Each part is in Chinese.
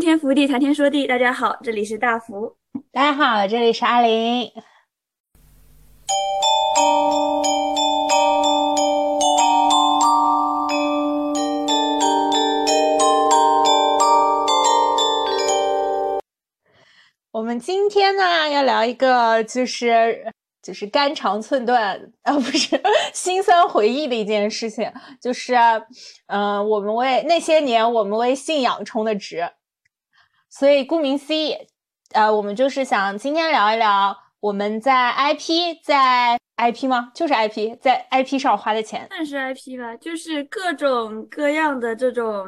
天福地，谈天说地。大家好，这里是大福。大家好，这里是阿林。我们今天呢，要聊一个就是就是肝肠寸断啊，不是心酸回忆的一件事情，就是嗯，我们为那些年我们为信仰充的值。所以顾名思义，呃，我们就是想今天聊一聊我们在 IP 在 IP 吗？就是 IP 在 IP 上花的钱，算是 IP 吧，就是各种各样的这种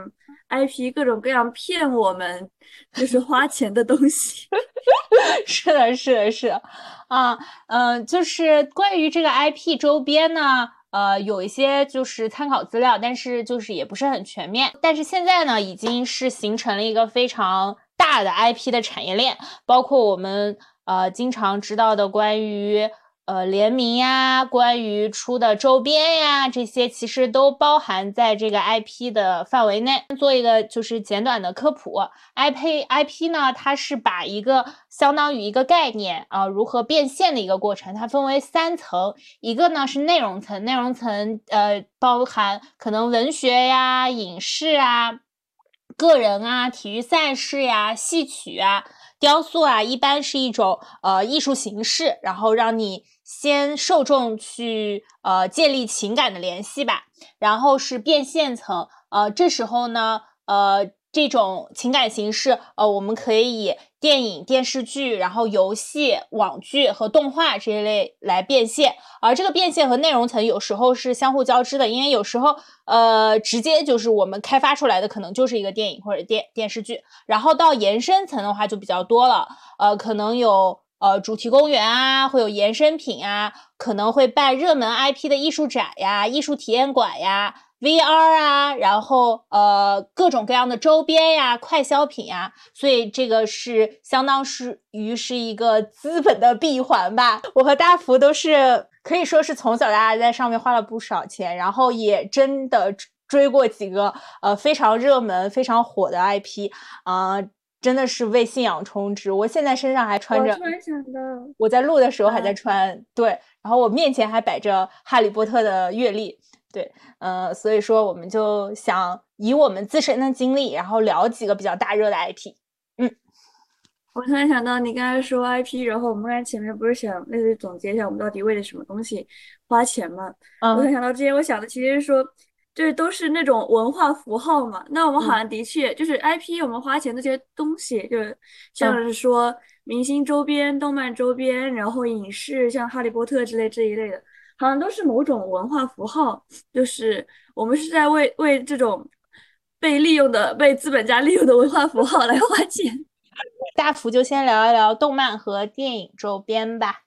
IP，各种各样骗我们就是花钱的东西。是的，是的，是的，啊，嗯，就是关于这个 IP 周边呢，呃，有一些就是参考资料，但是就是也不是很全面。但是现在呢，已经是形成了一个非常。大的 IP 的产业链，包括我们呃经常知道的关于呃联名呀，关于出的周边呀，这些其实都包含在这个 IP 的范围内。做一个就是简短的科普，IP IP 呢，它是把一个相当于一个概念啊，如何变现的一个过程，它分为三层，一个呢是内容层，内容层呃包含可能文学呀、影视啊。个人啊，体育赛事呀，戏曲啊，雕塑啊，一般是一种呃艺术形式，然后让你先受众去呃建立情感的联系吧，然后是变现层，呃，这时候呢，呃。这种情感形式，呃，我们可以电影、电视剧，然后游戏、网剧和动画这一类来变现。而这个变现和内容层有时候是相互交织的，因为有时候，呃，直接就是我们开发出来的可能就是一个电影或者电电视剧，然后到延伸层的话就比较多了，呃，可能有呃主题公园啊，会有延伸品啊，可能会办热门 IP 的艺术展呀、艺术体验馆呀。VR 啊，然后呃各种各样的周边呀、快消品呀，所以这个是相当是于是一个 资本的闭环吧。我和大福都是可以说是从小到大在上面花了不少钱，然后也真的追过几个呃非常热门、非常火的 IP 啊，真的是为信仰充值。我现在身上还穿着，突然想到，我在录的时候还在穿，对，然后我面前还摆着哈利波特的阅历。对，呃，所以说我们就想以我们自身的经历，然后聊几个比较大热的 IP。嗯，我突然想到你刚才说 IP，然后我们刚才前面不是想类似于总结一下我们到底为了什么东西花钱嘛？嗯，我突然想到之前我想的其实是说，这都是那种文化符号嘛。那我们好像的确就是 IP，我们花钱这些东西，就是像是说明星周边、动漫周边，然后影视像哈利波特之类这一类的。好像都是某种文化符号，就是我们是在为为这种被利用的、被资本家利用的文化符号来花钱。大福就先聊一聊动漫和电影周边吧。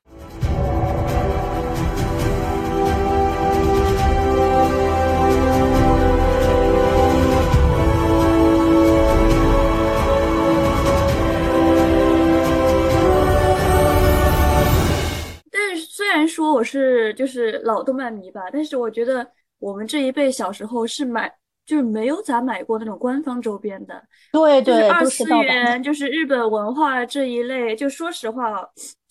然说我是就是老动漫迷吧，但是我觉得我们这一辈小时候是买就是没有咋买过那种官方周边的。对对，二次元就是日本文化这一类。就说实话，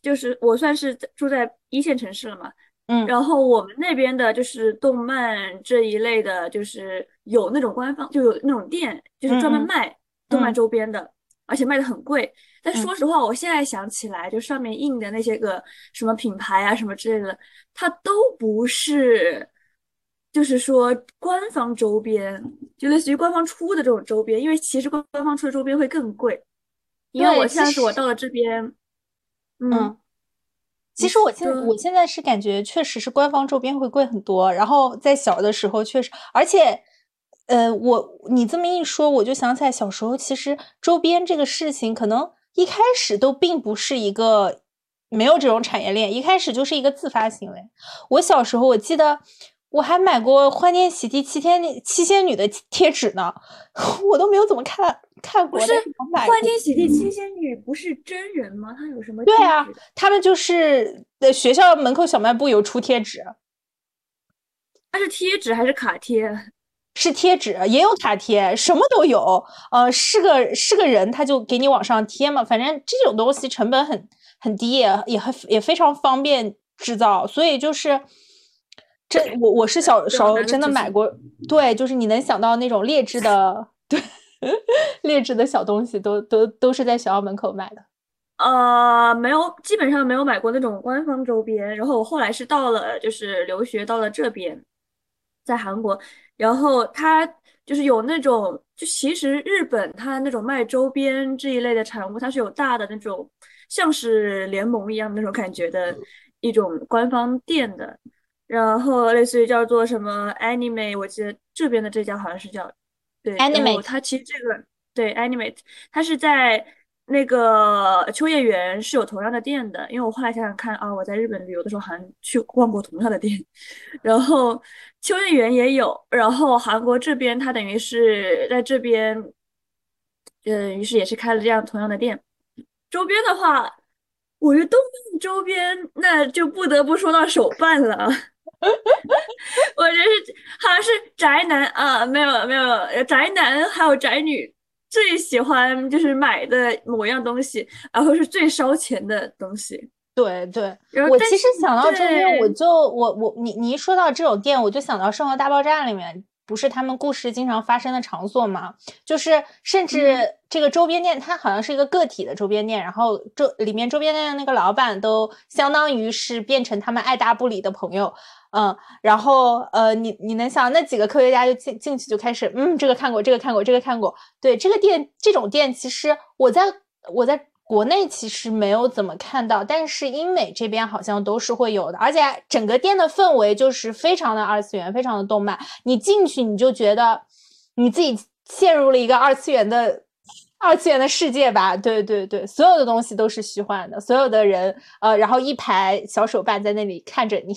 就是我算是住在一线城市了嘛，嗯，然后我们那边的就是动漫这一类的，就是有那种官方就有那种店，就是专门卖动漫周边的。而且卖的很贵，但说实话，我现在想起来，就上面印的那些个什么品牌啊，什么之类的，它都不是，就是说官方周边，就类似于官方出的这种周边，因为其实官官方出的周边会更贵。因为我像是我到了这边，嗯，其实我现我现在是感觉确实是官方周边会贵很多，然后在小的时候确实，而且。呃，我你这么一说，我就想起来小时候，其实周边这个事情，可能一开始都并不是一个没有这种产业链，一开始就是一个自发行为。我小时候，我记得我还买过《欢天喜地七天七仙女》的贴纸呢，我都没有怎么看看过。不是《欢天喜地七仙女》不是真人吗？他有什么？对啊，他们就是在学校门口小卖部有出贴纸。它是贴纸还是卡贴？是贴纸，也有卡贴，什么都有。呃，是个是个人，他就给你往上贴嘛。反正这种东西成本很很低，也也很也非常方便制造。所以就是，这我我是小时候真的买过，对，就是你能想到那种劣质的，对，劣质的小东西都都都是在学校门口买的。呃，没有，基本上没有买过那种官方周边。然后我后来是到了，就是留学到了这边，在韩国，然后它就是有那种，就其实日本它那种卖周边这一类的产物，它是有大的那种像是联盟一样的那种感觉的一种官方店的。然后类似于叫做什么 Anime，我记得这边的这家好像是叫对 Anime，它其实这个对 Anime，它是在。那个秋叶原是有同样的店的，因为我后来想想看啊，我在日本旅游的时候好像去逛过同样的店，然后秋叶原也有，然后韩国这边它等于是在这边，嗯，于是也是开了这样同样的店。周边的话，我觉得动漫周边那就不得不说到手办了，我觉得是好像是宅男啊，没有没有宅男还有宅女。最喜欢就是买的某样东西，然后是最烧钱的东西。对对，我其实想到这边，我就我我你你一说到这种店，我就想到《生活大爆炸》里面，不是他们故事经常发生的场所吗？就是甚至这个周边店，它好像是一个个体的周边店，然后周里面周边店的那个老板都相当于是变成他们爱答不理的朋友。嗯，然后呃，你你能想那几个科学家就进进去就开始，嗯，这个看过，这个看过，这个看过。对，这个店这种店，其实我在我在国内其实没有怎么看到，但是英美这边好像都是会有的，而且整个店的氛围就是非常的二次元，非常的动漫。你进去你就觉得你自己陷入了一个二次元的二次元的世界吧？对对对，所有的东西都是虚幻的，所有的人呃，然后一排小手办在那里看着你。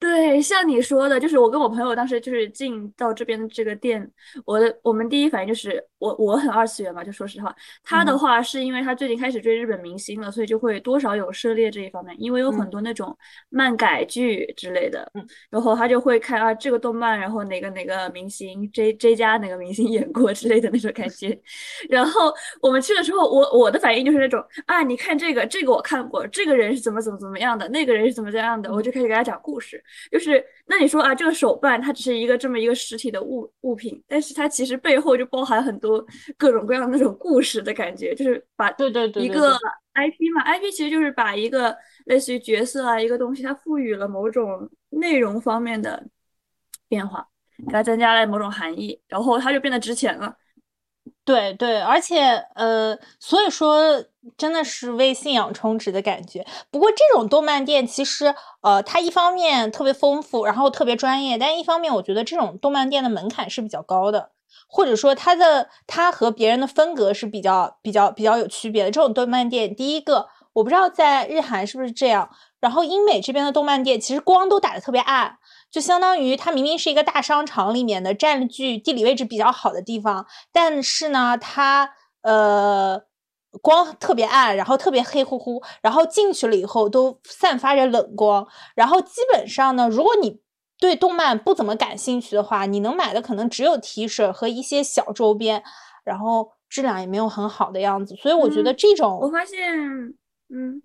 对，像你说的，就是我跟我朋友当时就是进到这边的这个店，我的我们第一反应就是我我很二次元嘛，就说实话，他的话是因为他最近开始追日本明星了，所以就会多少有涉猎这一方面，因为有很多那种漫改剧之类的，嗯，然后他就会看啊这个动漫，然后哪个哪个明星 J J 家哪个明星 演过之类的那种感觉，然后我们去的时候，我我的反应就是那种啊你看这个这个我看过，这个人是怎么怎么怎么样的，那个人是怎么怎样的，我就开始给他讲故事。就是那你说啊，这个手办它只是一个这么一个实体的物物品，但是它其实背后就包含很多各种各样的那种故事的感觉，就是把对对对一个 IP 嘛，IP 其实就是把一个类似于角色啊一个东西，它赋予了某种内容方面的变化，给它增加了某种含义，然后它就变得值钱了。对对，而且呃，所以说真的是为信仰充值的感觉。不过这种动漫店其实呃，它一方面特别丰富，然后特别专业，但一方面我觉得这种动漫店的门槛是比较高的，或者说它的它和别人的风格是比较比较比较有区别的。这种动漫店，第一个我不知道在日韩是不是这样，然后英美这边的动漫店其实光都打的特别暗。就相当于它明明是一个大商场里面的占据地理位置比较好的地方，但是呢，它呃光特别暗，然后特别黑乎乎，然后进去了以后都散发着冷光，然后基本上呢，如果你对动漫不怎么感兴趣的话，你能买的可能只有 T 恤和一些小周边，然后质量也没有很好的样子，所以我觉得这种我发现，嗯。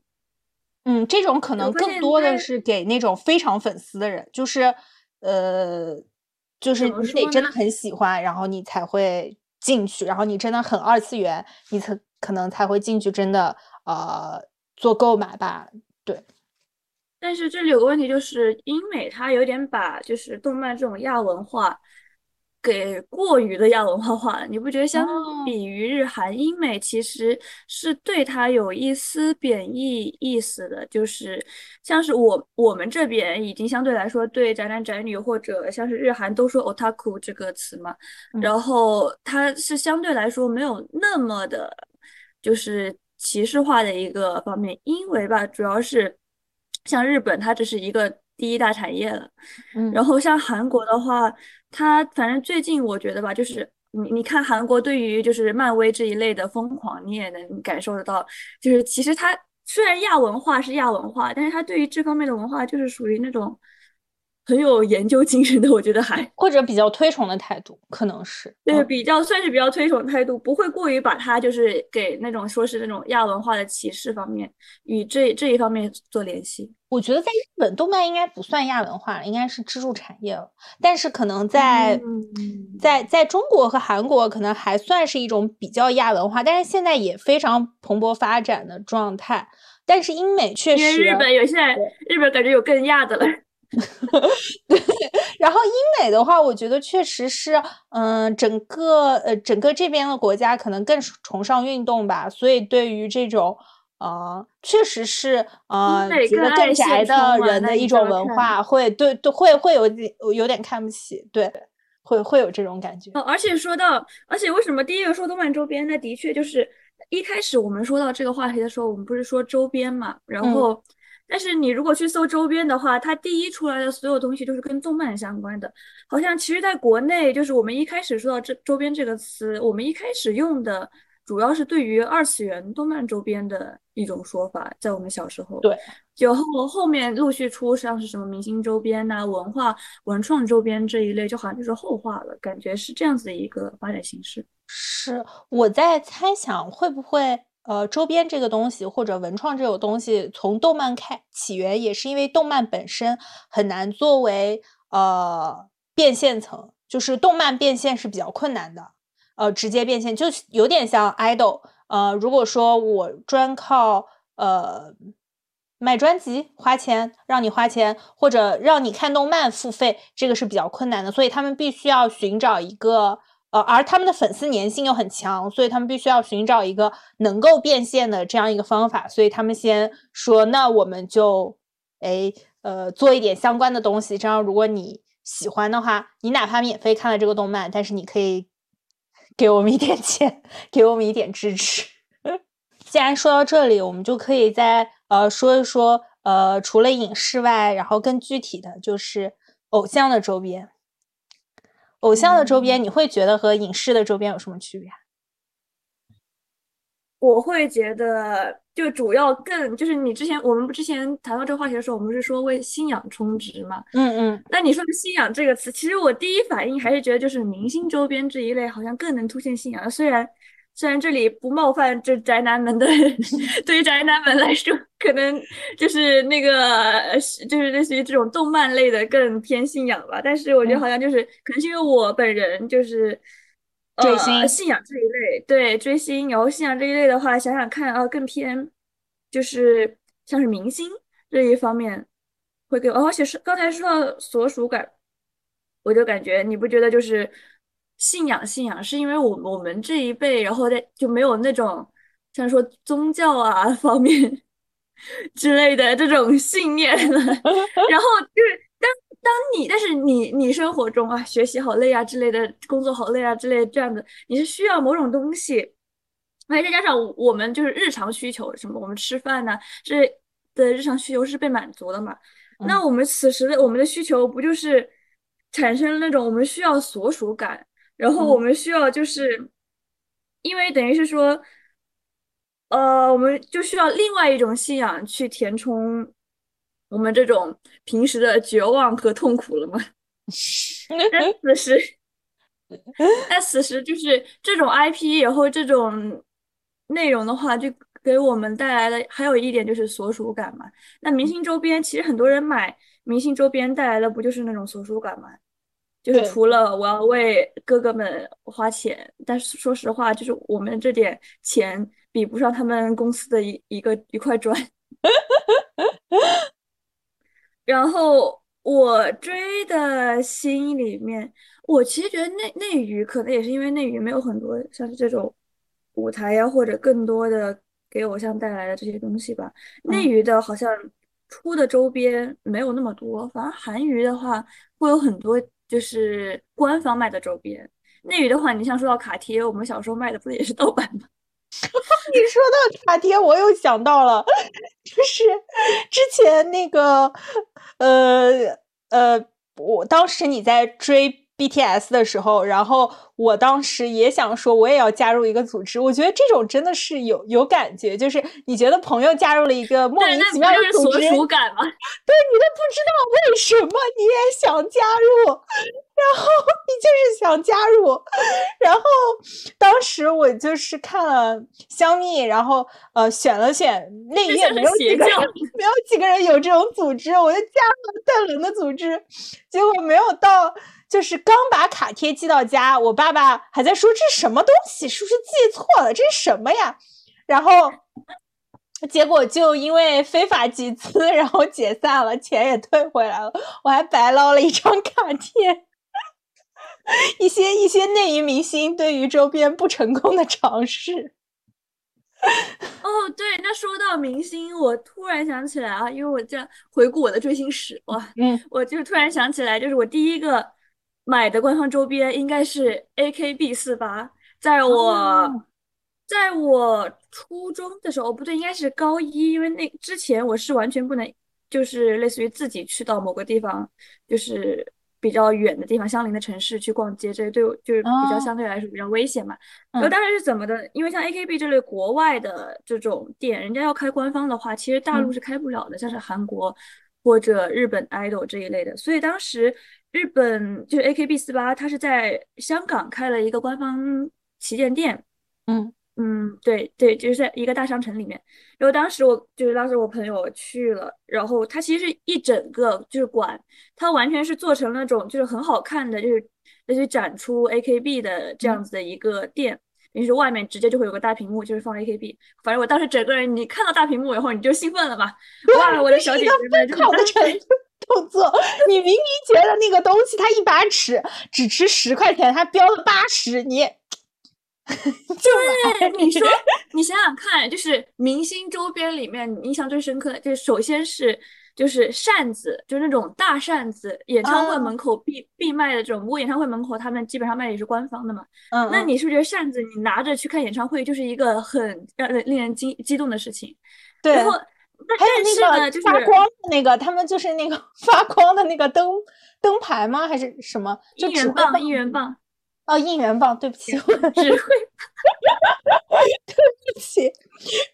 嗯，这种可能更多的是给那种非常粉丝的人，就是，呃，就是你得真的很喜欢，然后你才会进去，然后你真的很二次元，你才可能才会进去，真的呃做购买吧，对。但是这里有个问题，就是英美它有点把就是动漫这种亚文化。给过于的亚文化化了，你不觉得相比于日韩英美，其实是对它有一丝贬义意思的？就是像是我我们这边已经相对来说对宅男宅女或者像是日韩都说 otaku 这个词嘛，然后它是相对来说没有那么的，就是歧视化的一个方面，因为吧，主要是像日本它只是一个第一大产业了，嗯，然后像韩国的话。它反正最近我觉得吧，就是你你看韩国对于就是漫威这一类的疯狂，你也能感受得到。就是其实它虽然亚文化是亚文化，但是它对于这方面的文化就是属于那种很有研究精神的，我觉得还或者比较推崇的态度，可能是对比较算是比较推崇态度，不会过于把它就是给那种说是那种亚文化的歧视方面与这这一方面做联系。我觉得在日本，动漫应该不算亚文化，应该是支柱产业了。但是可能在在在中国和韩国，可能还算是一种比较亚文化，但是现在也非常蓬勃发展的状态。但是英美确实，日本有现在日本感觉有更亚的了。对，然后英美的话，我觉得确实是，嗯，整个呃整个这边的国家可能更崇尚运动吧，所以对于这种呃，确实是呃，觉得更宅的人的一种文化，会对对会会有点有点看不起，对，会会有这种感觉。而且说到，而且为什么第一个说动漫周边？那的确就是一开始我们说到这个话题的时候，我们不是说周边嘛，然后。但是你如果去搜周边的话，它第一出来的所有东西都是跟动漫相关的。好像其实在国内，就是我们一开始说到这周边这个词，我们一开始用的主要是对于二次元动漫周边的一种说法，在我们小时候。对，就后后面陆续出像是什么明星周边呐、文化文创周边这一类，就好像就是后话了，感觉是这样子的一个发展形式。是我在猜想会不会。呃，周边这个东西或者文创这种东西，从动漫开起源，也是因为动漫本身很难作为呃变现层，就是动漫变现是比较困难的。呃，直接变现就有点像 idol。呃，如果说我专靠呃卖专辑花钱，让你花钱，或者让你看动漫付费，这个是比较困难的，所以他们必须要寻找一个。呃，而他们的粉丝粘性又很强，所以他们必须要寻找一个能够变现的这样一个方法。所以他们先说，那我们就，哎，呃，做一点相关的东西。这样，如果你喜欢的话，你哪怕免费看了这个动漫，但是你可以给我们一点钱，给我们一点支持。既然说到这里，我们就可以再呃说一说，呃，除了影视外，然后更具体的就是偶像的周边。偶像的周边，你会觉得和影视的周边有什么区别？我会觉得，就主要更就是你之前我们不之前谈到这个话题的时候，我们是说为信仰充值嘛？嗯嗯。那你说的信仰这个词，其实我第一反应还是觉得，就是明星周边这一类好像更能凸显信仰。虽然。虽然这里不冒犯这宅男们的，对于宅男们来说，可能就是那个，就是类似于这种动漫类的更偏信仰吧。但是我觉得好像就是，可能是因为我本人就是追星信仰这一类，对追星，然后信仰这一类的话，想想看啊，更偏就是像是明星这一方面会给，而且是刚才说到所属感，我就感觉你不觉得就是。信仰信仰，是因为我我们这一辈，然后在就没有那种像说宗教啊 方面之类的这种信念了。然后就是当当你，但是你你生活中啊，学习好累啊之类的，工作好累啊之类的这样子，你是需要某种东西，而且再加上我们就是日常需求什么，我们吃饭呢，这的日常需求是被满足的嘛？那我们此时的我们的需求不就是产生那种我们需要所属感？然后我们需要就是，因为等于是说，呃，我们就需要另外一种信仰去填充我们这种平时的绝望和痛苦了吗？那此时，那此时就是这种 IP，然后这种内容的话，就给我们带来的还有一点就是所属感嘛。那明星周边，其实很多人买明星周边带来的不就是那种所属感吗？就是除了我要为哥哥们花钱，但是说实话，就是我们这点钱比不上他们公司的一一个一块砖。然后我追的心里面，我其实觉得内内娱可能也是因为内娱没有很多像是这种舞台呀，或者更多的给偶像带来的这些东西吧。内娱的好像出的周边没有那么多，反而韩娱的话会有很多。就是官方卖的周边，内娱的话，你像说到卡贴，我们小时候卖的不也是盗版吗？你说到卡贴，我又想到了，就是之前那个，呃呃，我当时你在追 BTS 的时候，然后我当时也想说，我也要加入一个组织。我觉得这种真的是有有感觉，就是你觉得朋友加入了一个莫名其妙的组织，对，所属感吗？对，你都不知道为什么你也想加入，然后你就是想加入。然后当时我就是看了香蜜，然后呃选了选，那页没有几个人，没有几个人有这种组织，我就加入了邓伦的组织，结果没有到。就是刚把卡贴寄到家，我爸爸还在说这是什么东西，是不是寄错了？这是什么呀？然后结果就因为非法集资，然后解散了，钱也退回来了，我还白捞了一张卡贴。一些一些内娱明星对于周边不成功的尝试。哦，对，那说到明星，我突然想起来啊，因为我在回顾我的追星史，哇，嗯，我就突然想起来，就是我第一个。买的官方周边应该是 A K B 四八，在我在我初中的时候，不对，应该是高一，因为那之前我是完全不能，就是类似于自己去到某个地方，就是比较远的地方，相邻的城市去逛街，这对我就是比较相对来说比较危险嘛。然后当时是怎么的？因为像 A K B 这类国外的这种店，人家要开官方的话，其实大陆是开不了的，像是韩国或者日本 idol 这一类的，所以当时。日本就是 A K B 四八，它是在香港开了一个官方旗舰店。嗯嗯，对对，就是在一个大商城里面。然后当时我就是当时我朋友去了，然后它其实是一整个就是馆，它完全是做成那种就是很好看的，就是那些展出 A K B 的这样子的一个店。于是外面直接就会有个大屏幕，就是放 A K B。反正我当时整个人，你看到大屏幕以后你就兴奋了嘛？哇，我的小姐姐们就好的程度。动作，你明明觉得那个东西它一把尺只值十块钱，它标了八十，你 对你说，你想想看，就是明星周边里面印象最深刻的，就是首先是就是扇子，就是那种大扇子，演唱会门口必必卖的这种。不过演唱会门口他们基本上卖的也是官方的嘛。嗯，那你是不是觉得扇子你拿着去看演唱会就是一个很让人令人激激动的事情？对。然后。还有那个发光的那个，他们就是那个 发光的那个灯灯牌吗？还是什么？应援棒，应援棒。哦，应援棒，对不起，我只会。对不起。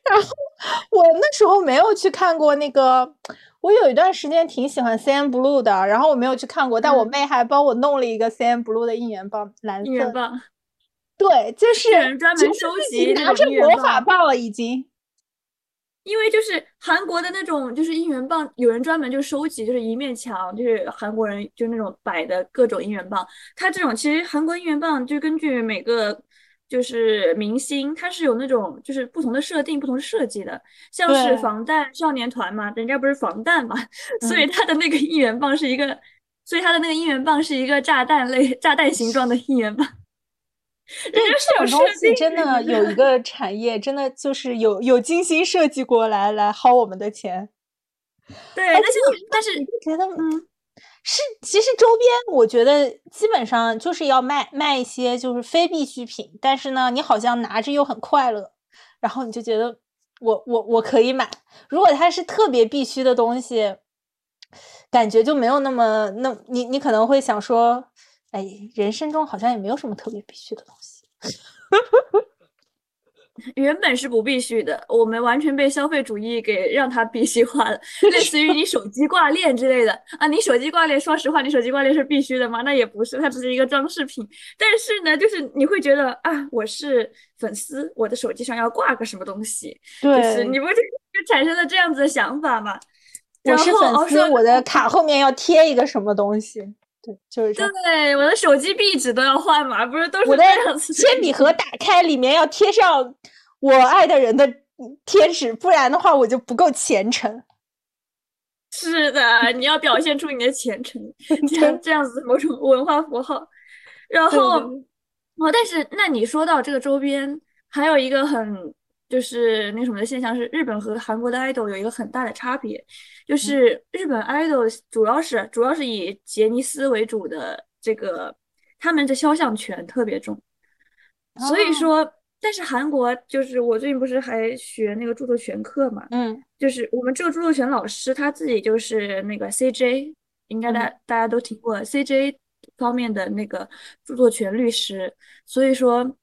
然后我那时候没有去看过那个，我有一段时间挺喜欢 CN Blue 的，然后我没有去看过，但我妹还帮我弄了一个 CN Blue 的应援棒，蓝色。应援棒。对，就是专门收集拿着魔法棒了，已经。因为就是韩国的那种，就是应援棒，有人专门就收集，就是一面墙，就是韩国人就那种摆的各种应援棒。它这种其实韩国应援棒就根据每个就是明星，他是有那种就是不同的设定、不同的设计的。像是防弹少年团嘛，人家不是防弹嘛，所以他的那个应援棒是一个，所以他的那个应援棒是一个炸弹类、炸弹形状的应援棒。人家是有设计，真的有一个产业，真的就是有有精心设计过来来薅我们的钱。对，但是但是觉得嗯，是其实周边我觉得基本上就是要卖卖一些就是非必需品，但是呢，你好像拿着又很快乐，然后你就觉得我我我可以买。如果它是特别必须的东西，感觉就没有那么那，你你可能会想说。哎，人生中好像也没有什么特别必须的东西。原本是不必须的，我们完全被消费主义给让它必须化了。类似于你手机挂链之类的啊，你手机挂链，说实话，你手机挂链是必须的吗？那也不是，它只是一个装饰品。但是呢，就是你会觉得啊，我是粉丝，我的手机上要挂个什么东西？对，你不就就产生了这样子的想法吗？我是粉丝，我的卡后面要贴一个什么东西？对，就是这样。对，我的手机壁纸都要换嘛，不是都是我的铅笔盒打开，里面要贴上我爱的人的贴纸，不然的话我就不够虔诚。是的，你要表现出你的虔诚，像这样子某种文化符号。然后，哦，但是那你说到这个周边，还有一个很。就是那什么的现象是，日本和韩国的 idol 有一个很大的差别，就是日本 idol 主要是主要是以杰尼斯为主的这个，他们的肖像权特别重，所以说，但是韩国就是我最近不是还学那个著作权课嘛，嗯，就是我们这个著作权老师他自己就是那个 CJ，应该大大家都听过，CJ 方面的那个著作权律师，所以说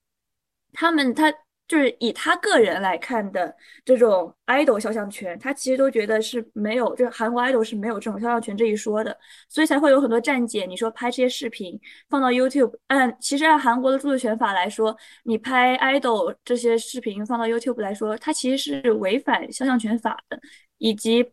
他们他。就是以他个人来看的这种 idol 肖像权，他其实都觉得是没有，就是韩国 idol 是没有这种肖像权这一说的，所以才会有很多站姐，你说拍这些视频放到 YouTube，按其实按韩国的著作权法来说，你拍 idol 这些视频放到 YouTube 来说，它其实是违反肖像权法的，以及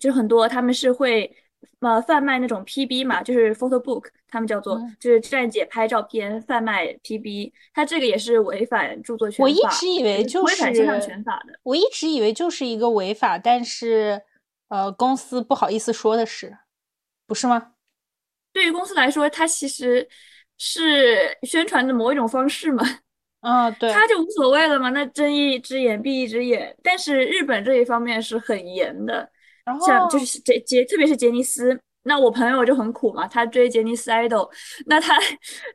就很多他们是会。呃，贩卖那种 PB 嘛，就是 photo book，他们叫做，就是站姐拍照片贩卖 PB，它这个也是违反著作权法。我一直以为就是违反肖像权法的。我一直以为就是一个违法，但是呃，公司不好意思说的是，不是吗？对于公司来说，它其实是宣传的某一种方式嘛。啊，对，他就无所谓了嘛，那睁一只眼闭一只眼。但是日本这一方面是很严的。像就是杰杰，特别是杰尼斯，那我朋友就很苦嘛，他追杰尼斯 idol，那他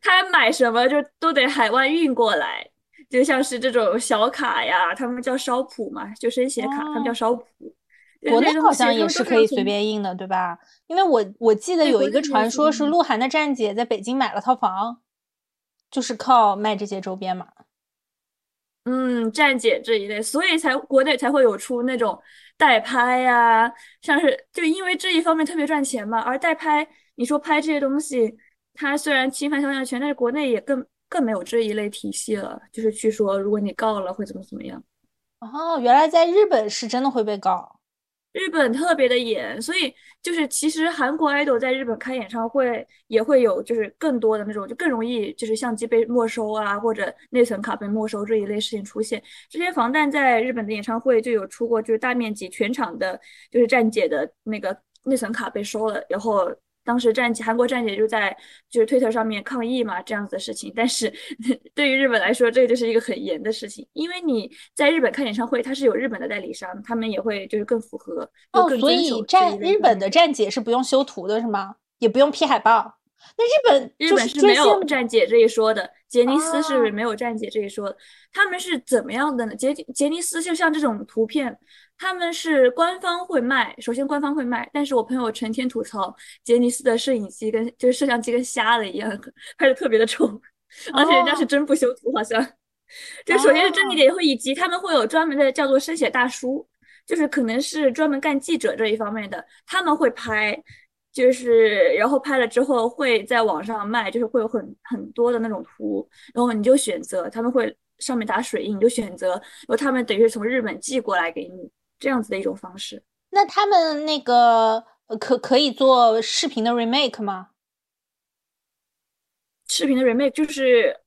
他买什么就都得海外运过来，就像是这种小卡呀，他们叫烧普嘛，就生写卡，他们叫烧普。国内好像也是可以随便印的，对吧？因为我我记得有一个传说是鹿晗的站姐在北京买了套房，就是靠卖这些周边嘛。嗯，站姐这一类，所以才国内才会有出那种。代拍呀，像是就因为这一方面特别赚钱嘛。而代拍，你说拍这些东西，它虽然侵犯肖像权，但是国内也更更没有这一类体系了。就是去说，如果你告了会怎么怎么样。哦，原来在日本是真的会被告。日本特别的严，所以就是其实韩国 idol 在日本开演唱会也会有，就是更多的那种，就更容易就是相机被没收啊，或者内存卡被没收这一类事情出现。之前防弹在日本的演唱会就有出过，就是大面积全场的，就是站姐的那个内存卡被收了，然后。当时站姐，韩国站姐就在就是推特上面抗议嘛，这样子的事情。但是 对于日本来说，这个就是一个很严的事情，因为你在日本看演唱会，它是有日本的代理商，他们也会就是更符合哦。所以站日本的站姐是不用修图的是吗？也不用 P 海报？那日本日本是没有站姐这一说的，杰尼斯是没有站姐这一说的。他们是怎么样的呢？杰杰尼斯就像这种图片。他们是官方会卖，首先官方会卖，但是我朋友成天吐槽杰尼斯的摄影机跟就是摄像机跟瞎了一样，拍的特别的丑，而且人家是真不修图，好像。就首先是真一点，会以及他们会有专门的叫做生写大叔，就是可能是专门干记者这一方面的，他们会拍，就是然后拍了之后会在网上卖，就是会有很很多的那种图，然后你就选择，他们会上面打水印，你就选择，然后他们等于是从日本寄过来给你。这样子的一种方式，那他们那个可可以做视频的 remake 吗？视频的 remake 就是，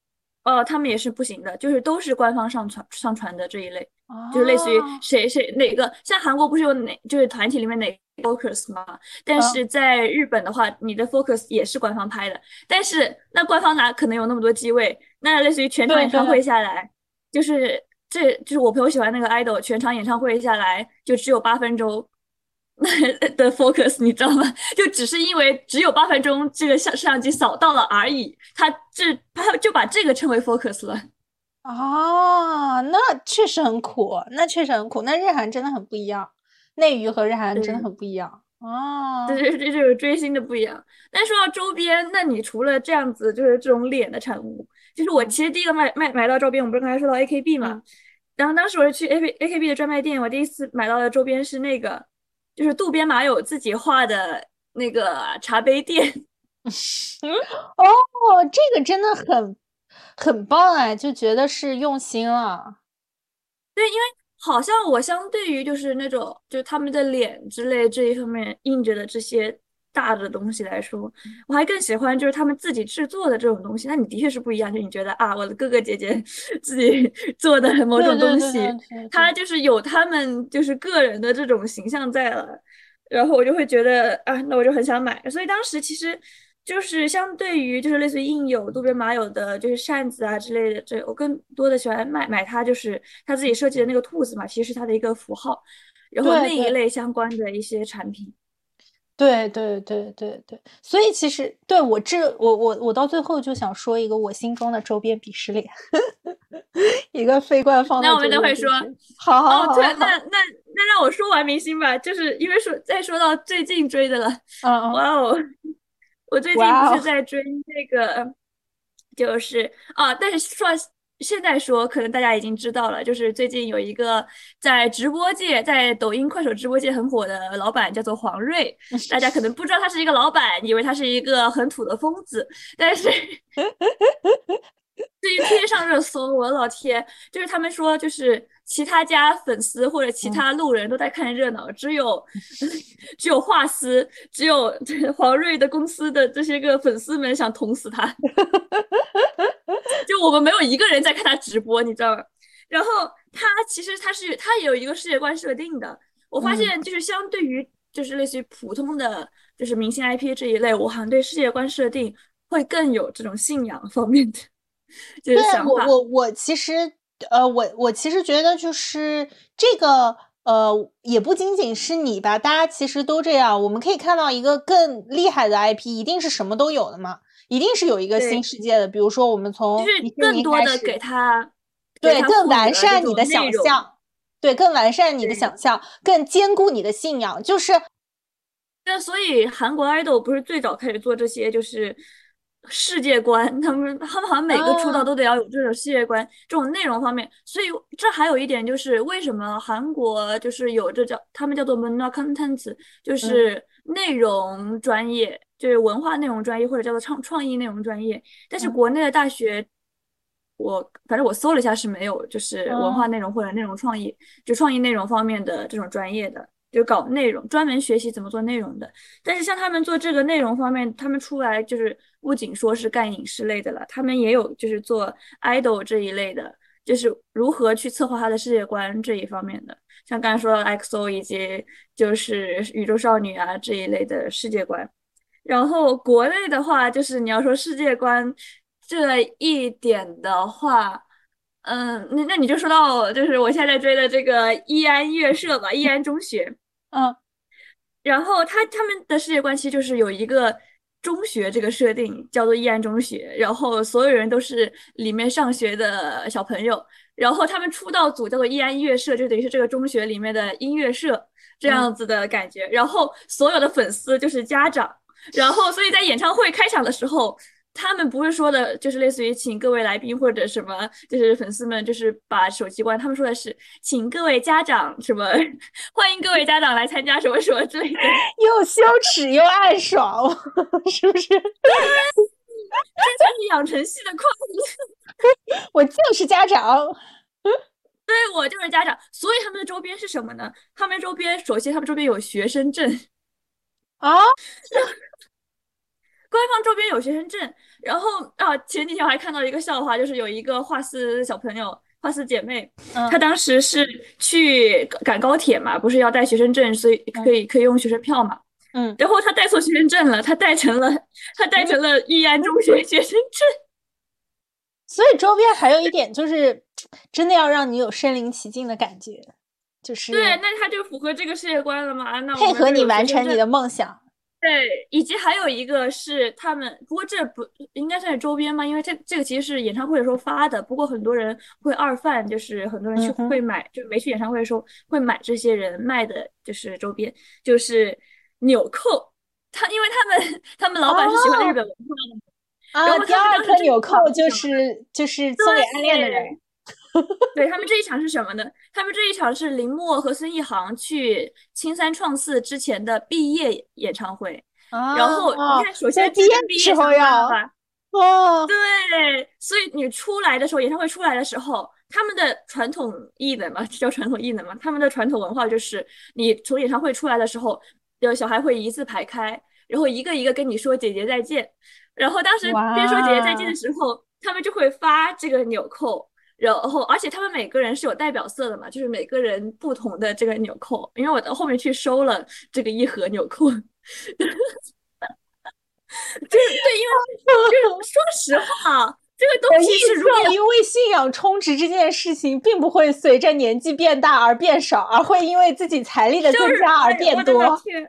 呃，他们也是不行的，就是都是官方上传上传的这一类，就是类似于谁谁哪个，像韩国不是有哪就是团体里面哪 focus 吗？但是在日本的话，你的 focus 也是官方拍的，但是那官方哪可能有那么多机位？那类似于全场演唱会下来，就是。这就是我朋友喜欢那个 idol，全场演唱会下来就只有八分钟 的 focus，你知道吗？就只是因为只有八分钟，这个相摄像机扫到了而已，他这他就把这个称为 focus 了。哦，那确实很苦，那确实很苦。那日韩真的很不一样，内娱和日韩真的很不一样。哦，对对，这就是追星的不一样。但说到周边，那你除了这样子，就是这种脸的产物。就是我其实第一个买买买到周边，我不是刚才说到 AKB 嘛，然后当时我是去 A A K B 的专卖店，我第一次买到的周边是那个，就是渡边麻友自己画的那个茶杯垫。嗯。哦，这个真的很很棒哎，就觉得是用心了。对，因为好像我相对于就是那种，就是他们的脸之类这一方面印着的这些。大的东西来说，我还更喜欢就是他们自己制作的这种东西。那你的确是不一样，就你觉得啊，我的哥哥姐姐 自己 做的某种东西，他就是有他们就是个人的这种形象在了，然后我就会觉得啊，那我就很想买。所以当时其实就是相对于就是类似于印有渡边麻友的就是扇子啊之类的，这我更多的喜欢买买它就是他自己设计的那个兔子嘛，其实是他的一个符号，然后那一类相关的一些产品。对对对对对对对，所以其实对我这我我我到最后就想说一个我心中的周边鄙视链，一个非官方的。那我们等会说，好好好。对，那那那让我说完明星吧，就是因为说再说到最近追的了。嗯哇哦，我最近不是在追那个，就是啊，但是说现在说，可能大家已经知道了，就是最近有一个在直播界，在抖音、快手直播界很火的老板，叫做黄瑞。大家可能不知道他是一个老板，以为他是一个很土的疯子，但是。最近天上热搜，我的老天！就是他们说，就是其他家粉丝或者其他路人都在看热闹，只有只有画师，只有 黄瑞的公司的这些个粉丝们想捅死他。就我们没有一个人在看他直播，你知道吗？然后他其实他是他也有一个世界观设定的。我发现就是相对于就是类似于普通的就是明星 IP 这一类，我好像对世界观设定会更有这种信仰方面的。对我我我其实呃我我其实觉得就是这个呃也不仅仅是你吧，大家其实都这样。我们可以看到一个更厉害的 IP，一定是什么都有的嘛，一定是有一个新世界的。比如说我们从就是更多的给他对更完善你的想象，对更完善你的想象，更坚固你的信仰。就是那所以韩国 idol 不是最早开始做这些就是。世界观，他们他们好像每个出道都得要有这种世界观，这种内容方面。所以这还有一点就是，为什么韩国就是有这叫他们叫做 mono content，就是内容专业，就是文化内容专业或者叫做创创意内容专业。但是国内的大学，我反正我搜了一下是没有，就是文化内容或者内容创意，就创意内容方面的这种专业的。就搞内容，专门学习怎么做内容的。但是像他们做这个内容方面，他们出来就是不仅说是干影视类的了，他们也有就是做 idol 这一类的，就是如何去策划他的世界观这一方面的。像刚才说的 XO 以及就是宇宙少女啊这一类的世界观。然后国内的话，就是你要说世界观这一点的话。嗯，那那你就说到，就是我现在追的这个易安乐社吧，易安中学。嗯，然后他他们的世界观其实就是有一个中学这个设定，叫做易安中学，然后所有人都是里面上学的小朋友，然后他们出道组叫做易安音乐社，就等于是这个中学里面的音乐社这样子的感觉，然后所有的粉丝就是家长，然后所以在演唱会开场的时候。他们不是说的，就是类似于请各位来宾或者什么，就是粉丝们，就是把手机关。他们说的是请各位家长什么，欢迎各位家长来参加什么什么之类的，又羞耻又暗爽，是不是？这就是养成系的快乐。我就是家长，对我就是家长。所以他们的周边是什么呢？他们周边首先他们周边有学生证啊。官方周边有学生证，然后啊，前几天我还看到一个笑话，就是有一个画室小朋友，画丝姐妹，她当时是去赶高铁嘛，不是要带学生证，所以可以可以用学生票嘛，嗯，然后她带错学生证了，她带成了她带成了义安中学学生证，所以周边还有一点就是，真的要让你有身临其境的感觉，就是对，那他就符合这个世界观了吗，那配合你完成你的梦想。对，以及还有一个是他们，不过这不应该算是周边吗？因为这这个其实是演唱会的时候发的。不过很多人会二贩，就是很多人去会买，就没去演唱会的时候会买这些人卖的，就是周边，就是纽扣。他因为他们他们老板是喜欢日本文化的，然后第二颗纽扣就是就是送给暗恋的人。对他们这一场是什么呢？他们这一场是林默和孙一航去青三创四之前的毕业演唱会。然后你看，首先毕业时候要哦，对，所以你出来的时候，演唱会出来的时候，他们的传统艺能嘛，叫传统艺能嘛，他们的传统文化就是你从演唱会出来的时候，有小孩会一字排开，然后一个一个跟你说姐姐再见。然后当时边说姐姐再见的时候，他们就会发这个纽扣。然后，而且他们每个人是有代表色的嘛，就是每个人不同的这个纽扣。因为我到后面去收了这个一盒纽扣，就是对，因为就是说实话，这个东西是如果因为信仰充值这件事情，并不会随着年纪变大而变少，而会因为自己财力的增加而变多。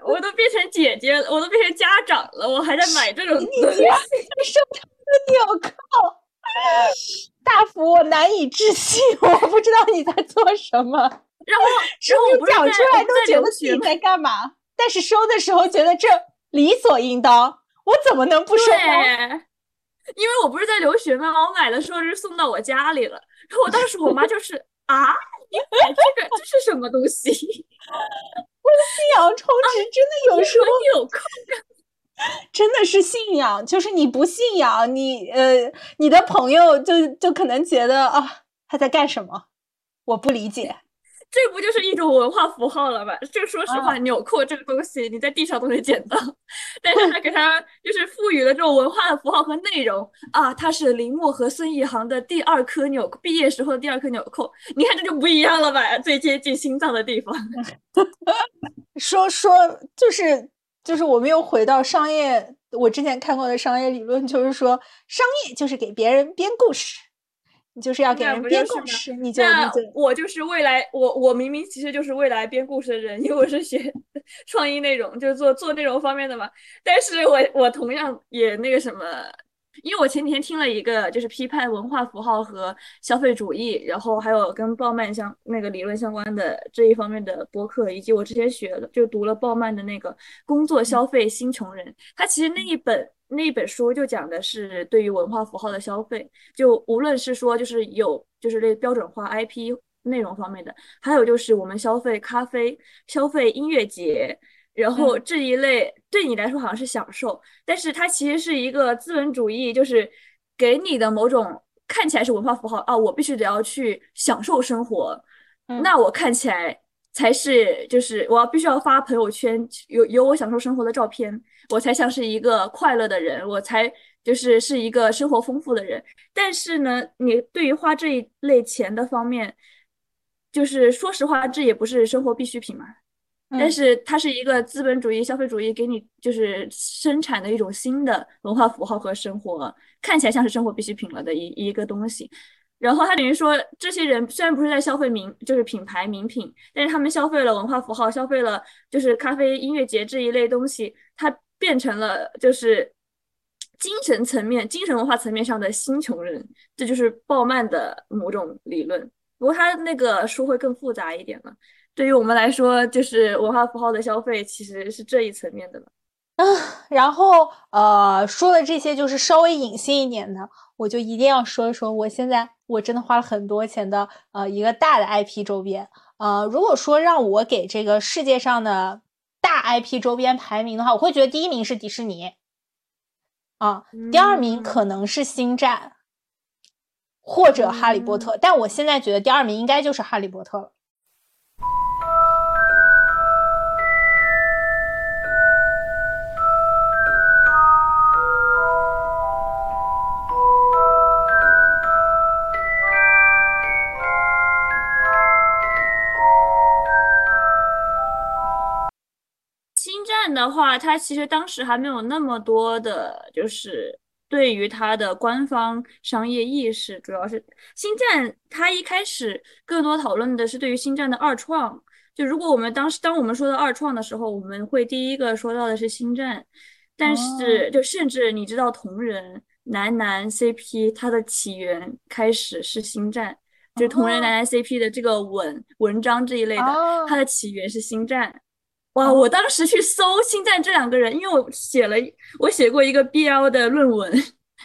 我都变成姐姐了，我都变成家长了，我还在买这种东西，收的纽扣。大福，我难以置信，我不知道你在做什么。然后，之后讲出来都觉得自己在干嘛，但是收的时候觉得这理所应当。我怎么能不收呢？因为我不是在留学吗？我买的时候是送到我家里了，然后我当时我妈就是啊，你买这个这是什么东西？我的信仰充值真的有时候有空。真的是信仰，就是你不信仰，你呃，你的朋友就就可能觉得啊，他在干什么？我不理解，这不就是一种文化符号了吗？就说实话，纽扣这个东西你在地上都能捡到，但是他给他就是赋予了这种文化的符号和内容啊，它是林默和孙一航的第二颗纽毕业时候的第二颗纽扣，你看这就不一样了吧？最接近心脏的地方，说说就是。就是我们又回到商业，我之前看过的商业理论，就是说商业就是给别人编故事，你就是要给人编故事，你就那我就是未来，我我明明其实就是未来编故事的人，因为我是学创意内容，就是做做内容方面的嘛，但是我我同样也那个什么。因为我前几天听了一个就是批判文化符号和消费主义，然后还有跟鲍曼相那个理论相关的这一方面的博客，以及我之前学的就读了鲍曼的那个《工作消费新穷人》，他其实那一本那一本书就讲的是对于文化符号的消费，就无论是说就是有就是那标准化 IP 内容方面的，还有就是我们消费咖啡、消费音乐节。然后这一类对你来说好像是享受，但是它其实是一个资本主义，就是给你的某种看起来是文化符号啊，我必须得要去享受生活，那我看起来才是就是我要必须要发朋友圈，有有我享受生活的照片，我才像是一个快乐的人，我才就是是一个生活丰富的人。但是呢，你对于花这一类钱的方面，就是说实话，这也不是生活必需品嘛。但是它是一个资本主义、消费主义给你就是生产的一种新的文化符号和生活，看起来像是生活必需品了的一一个东西。然后他等于说，这些人虽然不是在消费名，就是品牌名品，但是他们消费了文化符号，消费了就是咖啡、音乐节这一类东西，它变成了就是精神层面、精神文化层面上的新穷人。这就是鲍曼的某种理论。不过他那个书会更复杂一点了。对于我们来说，就是文化符号的消费，其实是这一层面的了。啊，然后呃，说的这些就是稍微隐性一点的，我就一定要说一说，我现在我真的花了很多钱的呃一个大的 IP 周边。呃，如果说让我给这个世界上的大 IP 周边排名的话，我会觉得第一名是迪士尼，啊，第二名可能是星战或者哈利波特，但我现在觉得第二名应该就是哈利波特了。的话，他其实当时还没有那么多的，就是对于它的官方商业意识，主要是星战。它一开始更多讨论的是对于星战的二创。就如果我们当时当我们说到二创的时候，我们会第一个说到的是星战。但是，就甚至你知道同人男男 CP 它的起源开始是星战，就同人男男 CP 的这个文文章这一类的，它的起源是星战。哇！我当时去搜《星战》这两个人，因为我写了，我写过一个 BL 的论文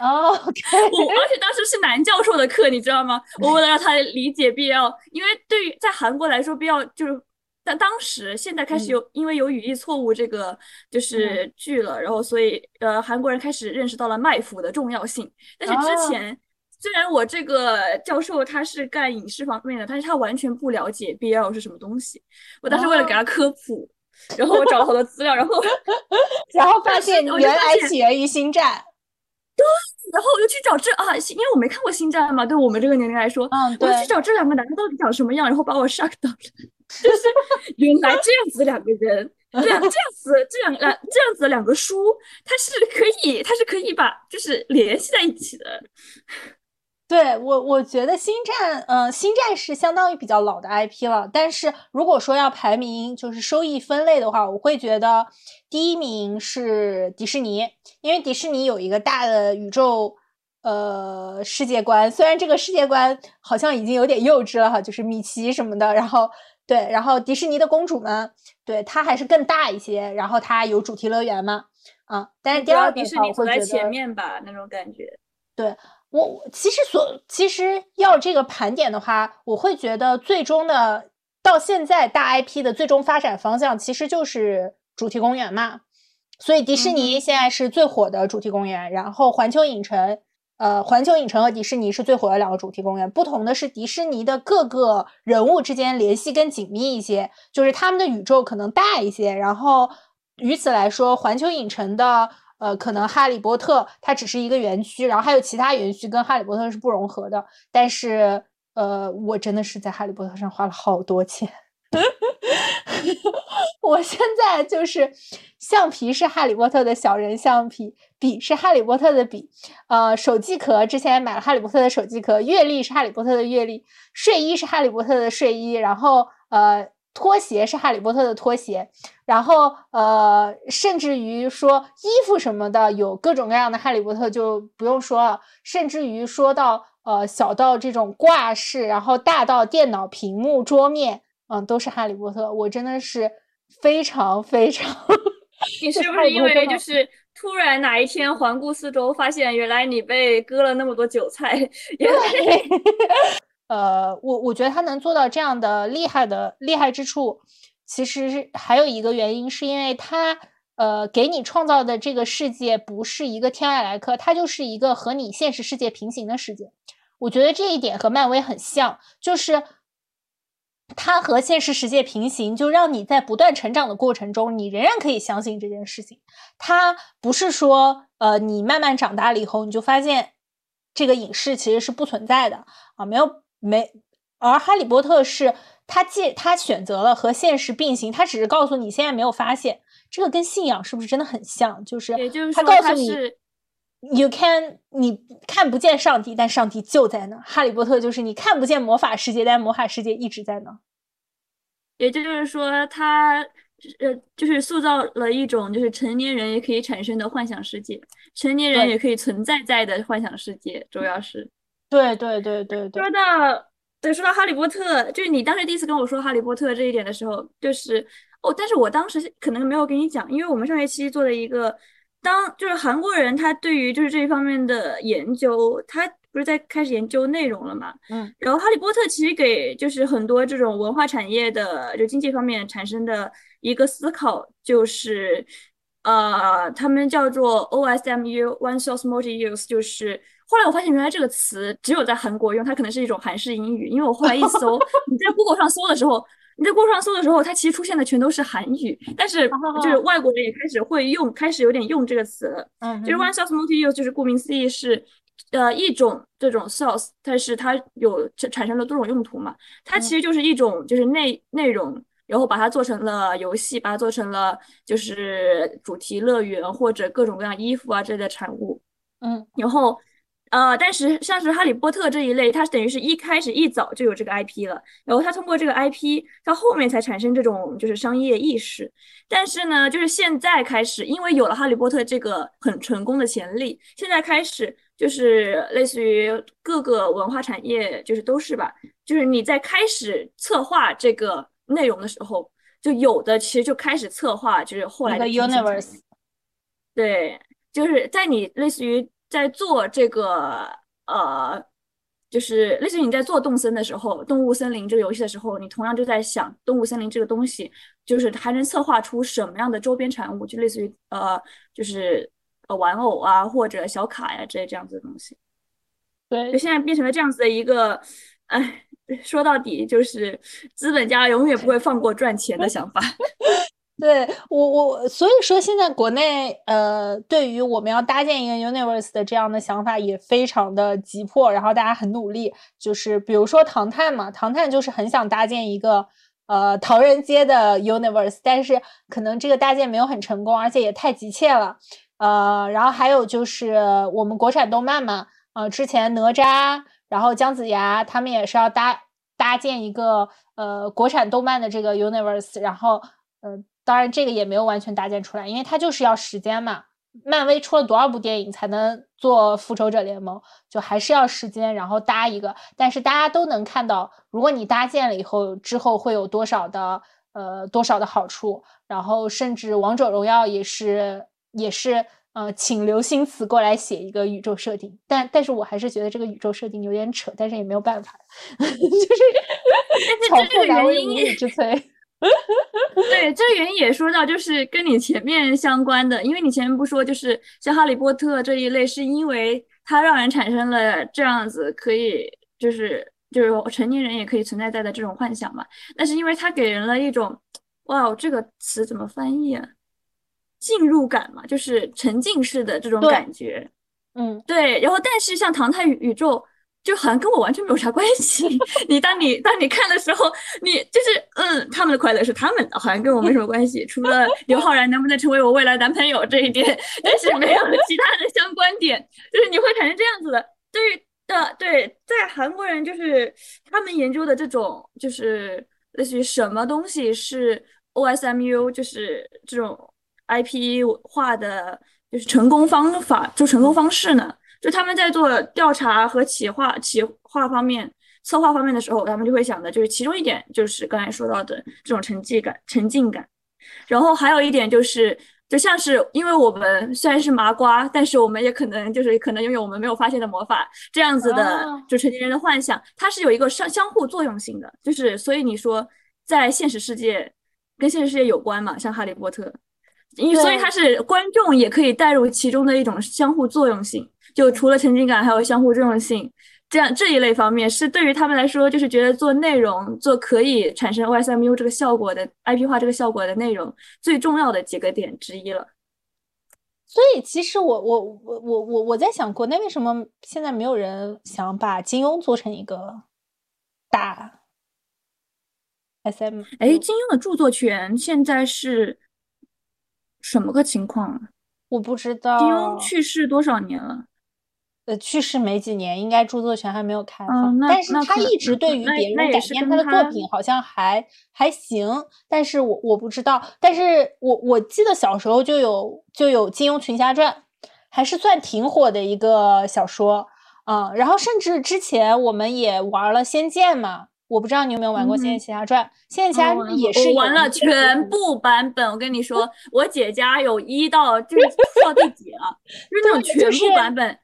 哦。我而且当时是男教授的课，你知道吗？我为了让他理解 BL，因为对于在韩国来说，BL 就是但当时现在开始有，因为有语义错误这个就是剧了，然后所以呃韩国人开始认识到了卖腐的重要性。但是之前虽然我这个教授他是干影视方面的，但是他完全不了解 BL 是什么东西。我当时为了给他科普。然后我找了好多资料，然后，然后发现原来起源于星战。对，然后我就去找这啊，因为我没看过星战嘛，对我们这个年龄来说，嗯，我就去找这两个男的到底长什么样，然后把我 shock 到了，就是原来这样子两个人，这样这样子这两两这样子的两个书，它是可以，它是可以把就是联系在一起的。对我，我觉得星战，嗯，星战是相当于比较老的 IP 了。但是如果说要排名，就是收益分类的话，我会觉得第一名是迪士尼，因为迪士尼有一个大的宇宙，呃，世界观。虽然这个世界观好像已经有点幼稚了哈，就是米奇什么的。然后对，然后迪士尼的公主们，对它还是更大一些。然后它有主题乐园嘛。啊。但是第二迪士尼走在前面吧，那种感觉。对我其实所其实要这个盘点的话，我会觉得最终的到现在大 IP 的最终发展方向其实就是主题公园嘛。所以迪士尼现在是最火的主题公园，然后环球影城。呃，环球影城和迪士尼是最火的两个主题公园。不同的是，迪士尼的各个人物之间联系更紧密一些，就是他们的宇宙可能大一些。然后，与此来说，环球影城的呃，可能哈利波特它只是一个园区，然后还有其他园区跟哈利波特是不融合的。但是，呃，我真的是在哈利波特上花了好多钱。我现在就是橡皮是哈利波特的小人橡皮，笔是哈利波特的笔，呃，手机壳之前买了哈利波特的手机壳，月历是哈利波特的月历，睡衣是哈利波特的睡衣，然后呃，拖鞋是哈利波特的拖鞋，然后呃，甚至于说衣服什么的有各种各样的哈利波特就不用说了，甚至于说到呃小到这种挂饰，然后大到电脑屏幕桌面。嗯，都是哈利波特，我真的是非常非常。你是不是因为就是突然哪一天环顾四周，发现原来你被割了那么多韭菜？原来，呃，我我觉得他能做到这样的厉害的厉害之处，其实还有一个原因，是因为他呃给你创造的这个世界不是一个天外来客，它就是一个和你现实世界平行的世界。我觉得这一点和漫威很像，就是。它和现实世界平行，就让你在不断成长的过程中，你仍然可以相信这件事情。它不是说，呃，你慢慢长大了以后，你就发现这个影视其实是不存在的啊，没有没。而哈利波特是他借他选择了和现实并行，他只是告诉你现在没有发现。这个跟信仰是不是真的很像？就是他告诉你，you can，你看不见上帝，但上帝就在那。哈利波特就是你看不见魔法世界，但魔法世界一直在那。也就是说，他呃，就是塑造了一种就是成年人也可以产生的幻想世界，成年人也可以存在在的幻想世界。主要是，对对对对对。说到对，说到哈利波特，就是你当时第一次跟我说哈利波特这一点的时候，就是哦，但是我当时可能没有跟你讲，因为我们上学期做的一个，当就是韩国人他对于就是这一方面的研究，他。不是在开始研究内容了嘛？嗯，然后《哈利波特》其实给就是很多这种文化产业的就经济方面产生的一个思考，就是呃，他们叫做 OSMU（One Source Multi-Use），就是后来我发现原来这个词只有在韩国用，它可能是一种韩式英语，因为我后来一搜，你在 Google 上搜的时候，你在 Google 上搜的时候，它其实出现的全都是韩语，但是就是外国人也开始会用，开始有点用这个词了。嗯，就是 One Source Multi-Use，就是顾名思义是。呃，一种这种 source，但是它有产生了多种用途嘛？它其实就是一种就是内内容，然后把它做成了游戏，把它做成了就是主题乐园或者各种各样衣服啊之类的产物。嗯，然后呃，但是像是哈利波特这一类，它等于是一开始一早就有这个 IP 了，然后它通过这个 IP 到后面才产生这种就是商业意识。但是呢，就是现在开始，因为有了哈利波特这个很成功的潜力，现在开始。就是类似于各个文化产业，就是都是吧。就是你在开始策划这个内容的时候，就有的其实就开始策划，就是后来的 universe。对，就是在你类似于在做这个呃，就是类似于你在做动森的时候，动物森林这个游戏的时候，你同样就在想动物森林这个东西，就是还能策划出什么样的周边产物，就类似于呃，就是。呃，玩偶啊，或者小卡呀，这这样子的东西，对，就现在变成了这样子的一个，哎，说到底就是资本家永远不会放过赚钱的想法。对我，我所以说现在国内呃，对于我们要搭建一个 universe 的这样的想法也非常的急迫，然后大家很努力。就是比如说唐探嘛，唐探就是很想搭建一个呃唐人街的 universe，但是可能这个搭建没有很成功，而且也太急切了。呃，然后还有就是我们国产动漫嘛，呃，之前哪吒，然后姜子牙他们也是要搭搭建一个呃国产动漫的这个 universe，然后呃，当然这个也没有完全搭建出来，因为它就是要时间嘛。漫威出了多少部电影才能做复仇者联盟，就还是要时间，然后搭一个。但是大家都能看到，如果你搭建了以后，之后会有多少的呃多少的好处，然后甚至王者荣耀也是。也是呃，请刘星驰过来写一个宇宙设定，但但是我还是觉得这个宇宙设定有点扯，但是也没有办法，就是巧妇难为无米之 炊。对，这个原因也说到，就是跟你前面相关的，因为你前面不说，就是像哈利波特这一类，是因为它让人产生了这样子可以，就是就是成年人也可以存在在的这种幻想嘛。但是因为它给人了一种，哇，这个词怎么翻译啊？进入感嘛，就是沉浸式的这种感觉。嗯，对。然后，但是像唐太宇宙。就好像跟我完全没有啥关系。你当你当你看的时候，你就是嗯，他们的快乐是他们的，好像跟我没什么关系。除了 刘昊然能不能成为我未来男朋友这一点，但是没有其他的相关点。就是你会产生这样子的，对于的对，在韩国人就是他们研究的这种，就是类似于什么东西是 OSMU，就是这种 IP 化的，就是成功方法，就成功方式呢？就他们在做调查和企划、企划方面、策划方面的时候，他们就会想的，就是其中一点就是刚才说到的这种沉浸感、沉浸感。然后还有一点就是，就像是因为我们虽然是麻瓜，但是我们也可能就是可能拥有我们没有发现的魔法，这样子的就成年人的幻想，它是有一个相相互作用性的。就是所以你说在现实世界跟现实世界有关嘛，像哈利波特，因为所以它是观众也可以带入其中的一种相互作用性。就除了沉浸感，还有相互作用性，这样这一类方面是对于他们来说，就是觉得做内容做可以产生 OSMU 这个效果的 IP 化这个效果的内容最重要的几个点之一了。所以其实我我我我我我在想，国内为什么现在没有人想把金庸做成一个大 SM？哎，金庸的著作权现在是什么个情况？我不知道。金庸去世多少年了？呃，去世没几年，应该著作权还没有开放。但是他一直对于别人改编他的作品，好像还还行。但是我我不知道。但是我我记得小时候就有就有《金庸群侠传》，还是算挺火的一个小说啊。然后甚至之前我们也玩了《仙剑》嘛，我不知道你有没有玩过《仙剑奇侠传》？《仙剑奇侠传》也是玩了全部版本。我跟你说，我姐家有一到就是到第几了，就是那种全部版本。《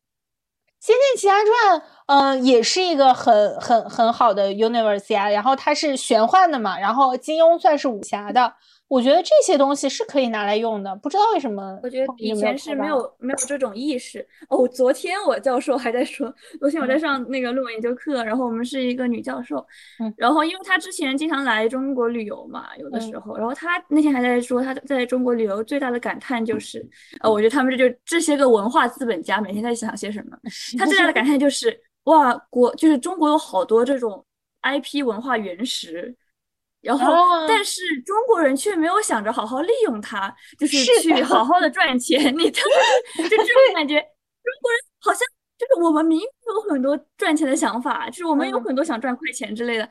仙剑奇侠传》嗯，也是一个很很很好的 universe 呀，然后它是玄幻的嘛，然后金庸算是武侠的。我觉得这些东西是可以拿来用的，不知道为什么。我觉得以前是没有没有这种意识哦。昨天我教授还在说，昨天我在上那个论文研究课，然后我们是一个女教授，嗯，然后因为她之前经常来中国旅游嘛，有的时候，然后她那天还在说，她在中国旅游最大的感叹就是，呃，我觉得他们这就这些个文化资本家每天在想些什么？她最大的感叹就是，哇，国就是中国有好多这种 IP 文化原石。然后，但是中国人却没有想着好好利用它，就是去好好的赚钱。你就就这种感觉，中国人好像就是我们明明有很多赚钱的想法，就是我们有很多想赚快钱之类的，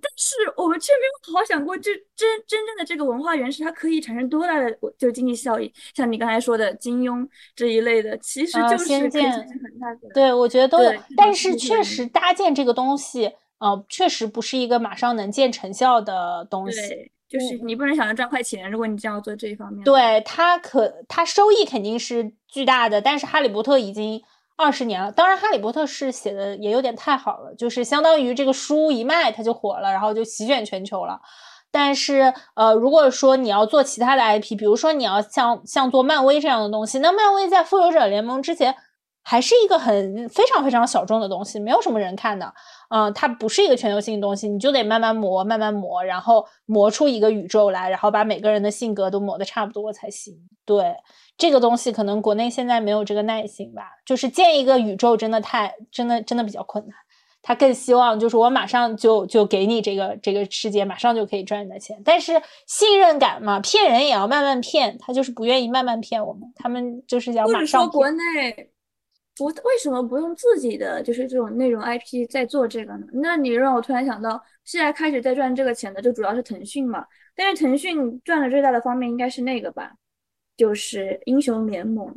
但是我们却没有好好想过，这真真正的这个文化原石，它可以产生多大的就经济效益。像你刚才说的金庸这一类的，其实就是可以产生很大的。对，我觉得都有，但是确实搭建这个东西。呃，确实不是一个马上能见成效的东西。对，就是你不能想着赚快钱，如果你这样做这一方面。对它可，它收益肯定是巨大的。但是《哈利波特》已经二十年了，当然《哈利波特》是写的也有点太好了，就是相当于这个书一卖它就火了，然后就席卷全球了。但是，呃，如果说你要做其他的 IP，比如说你要像像做漫威这样的东西，那漫威在《复仇者联盟》之前还是一个很非常非常小众的东西，没有什么人看的。嗯，它不是一个全球性的东西，你就得慢慢磨，慢慢磨，然后磨出一个宇宙来，然后把每个人的性格都磨得差不多才行。对，这个东西可能国内现在没有这个耐心吧，就是建一个宇宙真的太，真的真的比较困难。他更希望就是我马上就就给你这个这个世界，马上就可以赚你的钱。但是信任感嘛，骗人也要慢慢骗，他就是不愿意慢慢骗我们，他们就是要马上。说国内。不，为什么不用自己的就是这种内容 IP 在做这个呢？那你让我突然想到，现在开始在赚这个钱的就主要是腾讯嘛。但是腾讯赚的最大的方面应该是那个吧，就是英雄联盟、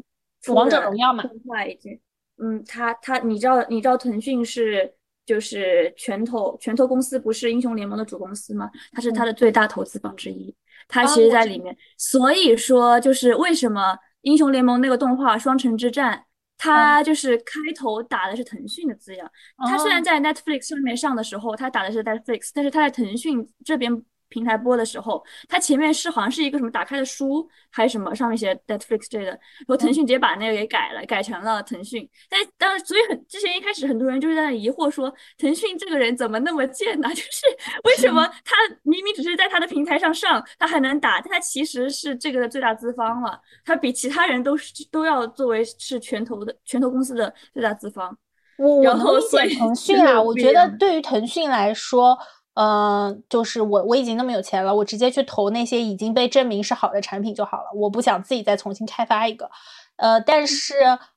王者荣耀嘛。动画已经，嗯，他他，你知道你知道腾讯是就是拳头拳头公司，不是英雄联盟的主公司吗？它是它的最大投资方之一，它其实在里面。所以说，就是为什么？英雄联盟那个动画《双城之战》，它就是开头打的是腾讯的字样。它虽然在 Netflix 上面上的时候，它打的是 Netflix，但是它在腾讯这边。平台播的时候，它前面是好像是一个什么打开的书还是什么，上面写 Netflix 这的，然后腾讯直接把那个给改了，改成了腾讯。但当然，所以很之前一开始很多人就是在疑惑说，腾讯这个人怎么那么贱呢？就是为什么 他明明只是在他的平台上上，他还能打，但他其实是这个的最大资方了，他比其他人都是都要作为是拳头的拳头公司的最大资方。我我能理解腾讯啊，我觉得对于腾讯来说。嗯，就是我我已经那么有钱了，我直接去投那些已经被证明是好的产品就好了，我不想自己再重新开发一个。呃，但是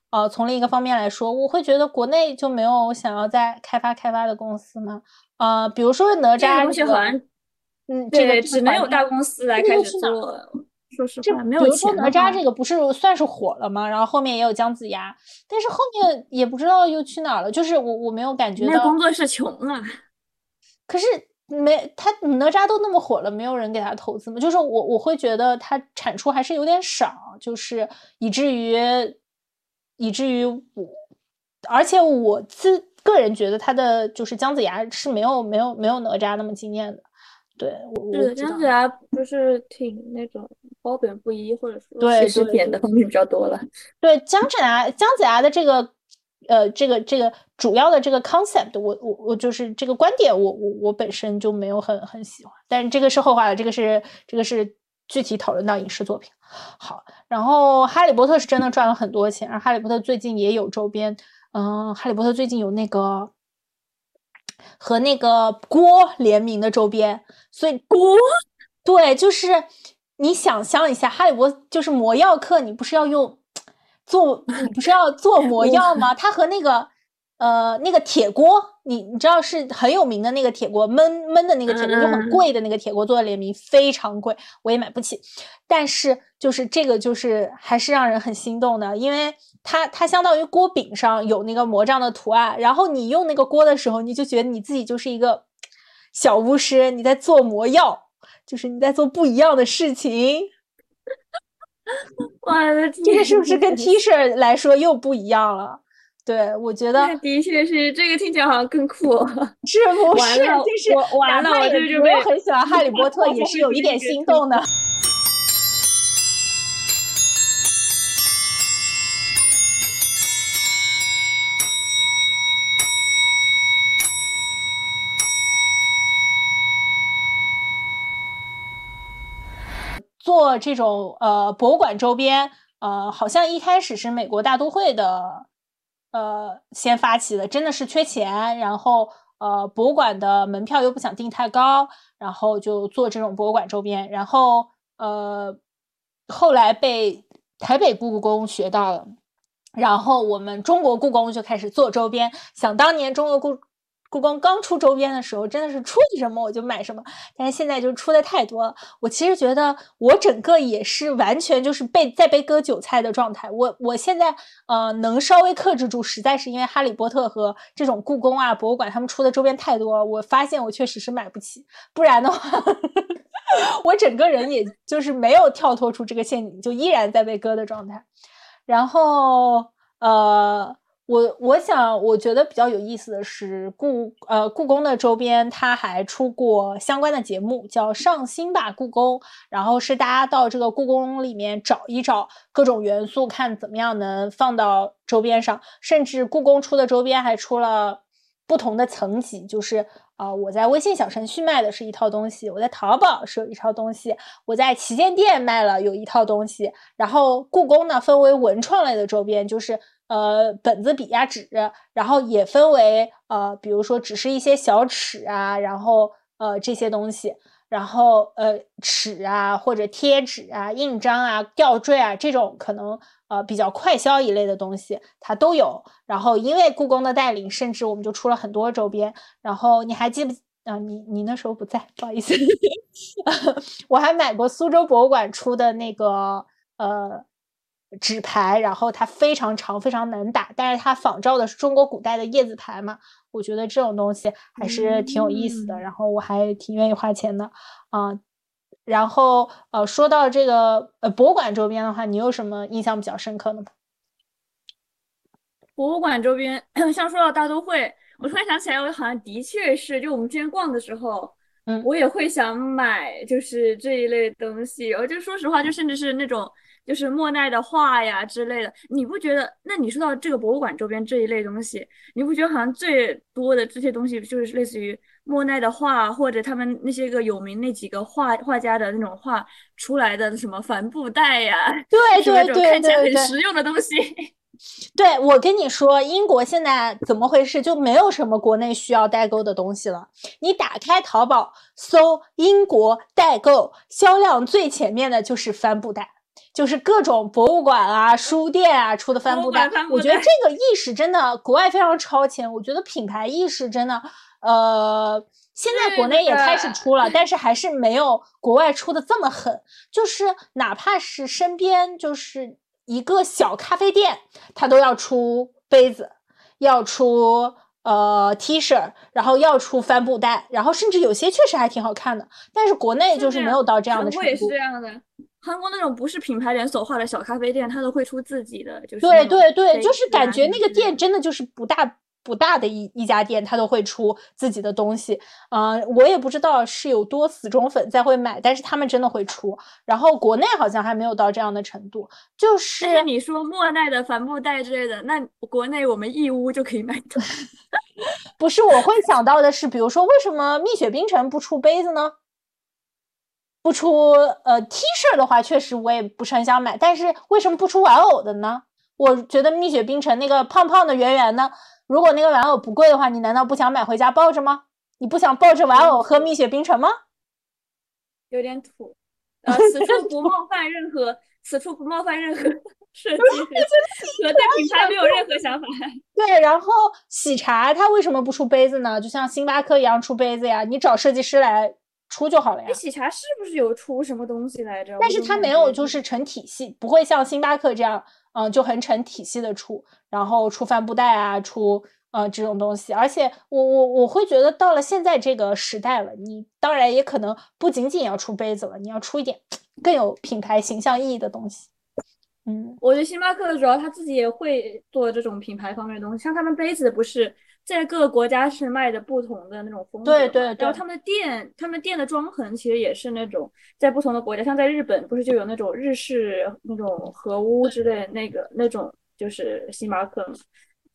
呃，从另一个方面来说，我会觉得国内就没有想要再开发开发的公司吗？呃，比如说哪吒，这个嗯，这个只能有大公司来开始做。说实话，没有钱。比如说哪吒这个不是算是火了吗？然后后面也有姜子牙，但是后面也不知道又去哪了。就是我我没有感觉到工作室穷了。可是没他哪吒都那么火了，没有人给他投资吗？就是我我会觉得他产出还是有点少，就是以至于以至于我，而且我自个人觉得他的就是姜子牙是没有没有没有哪吒那么惊艳的。对，我姜子牙就是挺那种褒贬不一，或者说其实贬的方面比较多了。对姜子牙姜子牙的这个。呃，这个这个主要的这个 concept，我我我就是这个观点，我我我本身就没有很很喜欢，但是这个是后话了，这个是这个是具体讨论到影视作品。好，然后哈利波特是真的赚了很多钱，而哈利波特最近也有周边，嗯，哈利波特最近有那个和那个锅联名的周边，所以锅对，就是你想象一下，哈利波就是魔药课，你不是要用。做你不是要做 魔药吗？它和那个呃那个铁锅，你你知道是很有名的那个铁锅，焖焖的那个铁锅，就很贵的那个铁锅做的联名，非常贵，我也买不起。但是就是这个就是还是让人很心动的，因为它它相当于锅柄上有那个魔杖的图案，然后你用那个锅的时候，你就觉得你自己就是一个小巫师，你在做魔药，就是你在做不一样的事情。我的天，这个是不是跟 T 恤来说又不一样了？对，我觉得的确是这个听起来好像更酷，是不是？就是完了，我就没有很喜欢哈利波特，也是有一点心动的。做这种呃博物馆周边，呃，好像一开始是美国大都会的，呃，先发起的，真的是缺钱，然后呃，博物馆的门票又不想定太高，然后就做这种博物馆周边，然后呃，后来被台北故宫学到了，然后我们中国故宫就开始做周边，想当年中国故。故宫刚出周边的时候，真的是出什么我就买什么，但是现在就出的太多了。我其实觉得我整个也是完全就是被在被割韭菜的状态。我我现在呃能稍微克制住，实在是因为哈利波特和这种故宫啊博物馆他们出的周边太多了，我发现我确实是买不起。不然的话，我整个人也就是没有跳脱出这个陷阱，就依然在被割的状态。然后呃。我我想，我觉得比较有意思的是故呃故宫的周边，它还出过相关的节目，叫《上新吧故宫》，然后是大家到这个故宫里面找一找各种元素，看怎么样能放到周边上。甚至故宫出的周边还出了不同的层级，就是啊，我在微信小程序卖的是一套东西，我在淘宝是有一套东西，我在旗舰店卖了有一套东西。然后故宫呢，分为文创类的周边，就是。呃，本子、笔呀、纸，然后也分为呃，比如说只是一些小尺啊，然后呃这些东西，然后呃尺啊或者贴纸啊、印章啊、吊坠啊这种可能呃比较快销一类的东西，它都有。然后因为故宫的带领，甚至我们就出了很多周边。然后你还记不啊？你你那时候不在，不好意思，我还买过苏州博物馆出的那个呃。纸牌，然后它非常长，非常难打，但是它仿照的是中国古代的叶子牌嘛，我觉得这种东西还是挺有意思的，然后我还挺愿意花钱的啊。然后呃，说到这个呃博物馆周边的话，你有什么印象比较深刻的吗？博物馆周边，像说到大都会，我突然想起来，我好像的确是，就我们之前逛的时候，嗯，我也会想买，就是这一类东西。我就说实话，就甚至是那种就是莫奈的画呀之类的，你不觉得？那你说到这个博物馆周边这一类东西，你不觉得好像最多的这些东西就是类似于莫奈的画，或者他们那些个有名那几个画画家的那种画出来的什么帆布袋呀？对对对对，看起来很实用的东西。对我跟你说，英国现在怎么回事？就没有什么国内需要代购的东西了。你打开淘宝搜英国代购，销量最前面的就是帆布袋，就是各种博物馆啊、书店啊出的帆布袋。我觉得这个意识真的国外非常超前。我觉得品牌意识真的，呃，现在国内也开始出了，但是还是没有国外出的这么狠。就是哪怕是身边，就是。一个小咖啡店，它都要出杯子，要出呃 T 恤，然后要出帆布袋，然后甚至有些确实还挺好看的。但是国内就是没有到这样的程度。韩国也是这样的，韩国那种不是品牌连锁化的小咖啡店，它都会出自己的，就是对对对，就是感觉那个店真的就是不大。不大的一一家店，它都会出自己的东西，嗯，我也不知道是有多死忠粉在会买，但是他们真的会出。然后国内好像还没有到这样的程度，就是你说莫奈的帆布袋之类的，那国内我们义乌就可以买到。不是，我会想到的是，比如说为什么蜜雪冰城不出杯子呢？不出呃 T 恤的话，确实我也不是很想买，但是为什么不出玩偶的呢？我觉得蜜雪冰城那个胖胖的圆圆呢。如果那个玩偶不贵的话，你难道不想买回家抱着吗？你不想抱着玩偶喝蜜雪冰城吗？有点土，呃，此处不冒犯任何，此处不冒犯任何设计和对品牌没有任何想法。对，然后喜茶它为什么不出杯子呢？就像星巴克一样出杯子呀？你找设计师来出就好了呀。喜茶是不是有出什么东西来着？但是它没有，就是成体系，不会像星巴克这样。嗯，就很成体系的出，然后出帆布袋啊，出呃这种东西。而且我我我会觉得到了现在这个时代了，你当然也可能不仅仅要出杯子了，你要出一点更有品牌形象意义的东西。嗯，我觉得星巴克主要他自己也会做这种品牌方面的东西，像他们杯子不是。在各个国家是卖的不同的那种风格，对对。然后他们的店，他们店的装潢其实也是那种在不同的国家，像在日本不是就有那种日式那种和屋之类那个那种就是星巴克嘛。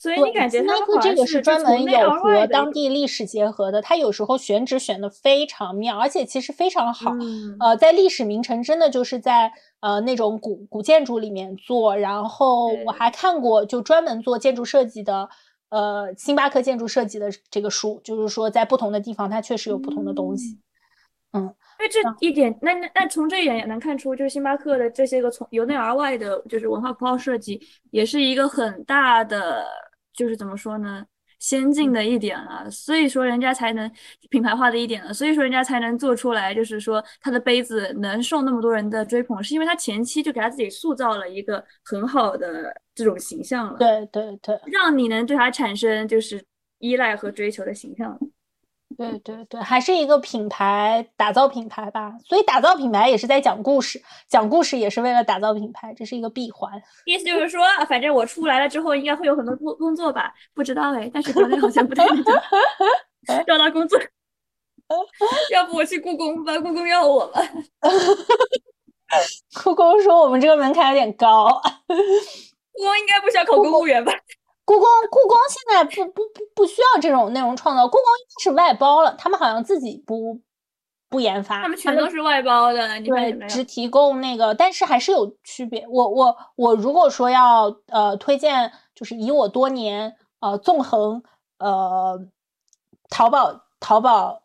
所以你感觉他们这个是专门有和当地历史结合的，它有时候选址选的非常妙，而且其实非常好。呃，在历史名城真的就是在呃那种古古建筑里面做，然后我还看过就专门做建筑设计的。呃，星巴克建筑设计的这个书，就是说在不同的地方，它确实有不同的东西。嗯，那这一点，那那那从这一点也能看出，就是星巴克的这些个从由内而外的，就是文化符号设计，也是一个很大的，就是怎么说呢？先进的一点了，所以说人家才能品牌化的一点了，所以说人家才能做出来，就是说他的杯子能受那么多人的追捧，是因为他前期就给他自己塑造了一个很好的这种形象了，对对对，让你能对他产生就是依赖和追求的形象。对对对，还是一个品牌打造品牌吧，所以打造品牌也是在讲故事，讲故事也是为了打造品牌，这是一个闭环。意思就是说，反正我出来了之后，应该会有很多工工作吧？不知道哎，但是国内好像不太能 找到工作。要不我去故宫吧？故宫要我吧？故宫说我们这个门槛有点高。故宫应该不需要考公务员吧？故宫，故宫现在不不不不需要这种内容创造，故宫应该是外包了，他们好像自己不不研发，他们全都是外包的，对，只提供那个，但是还是有区别。我我我如果说要呃推荐，就是以我多年呃纵横呃淘宝淘宝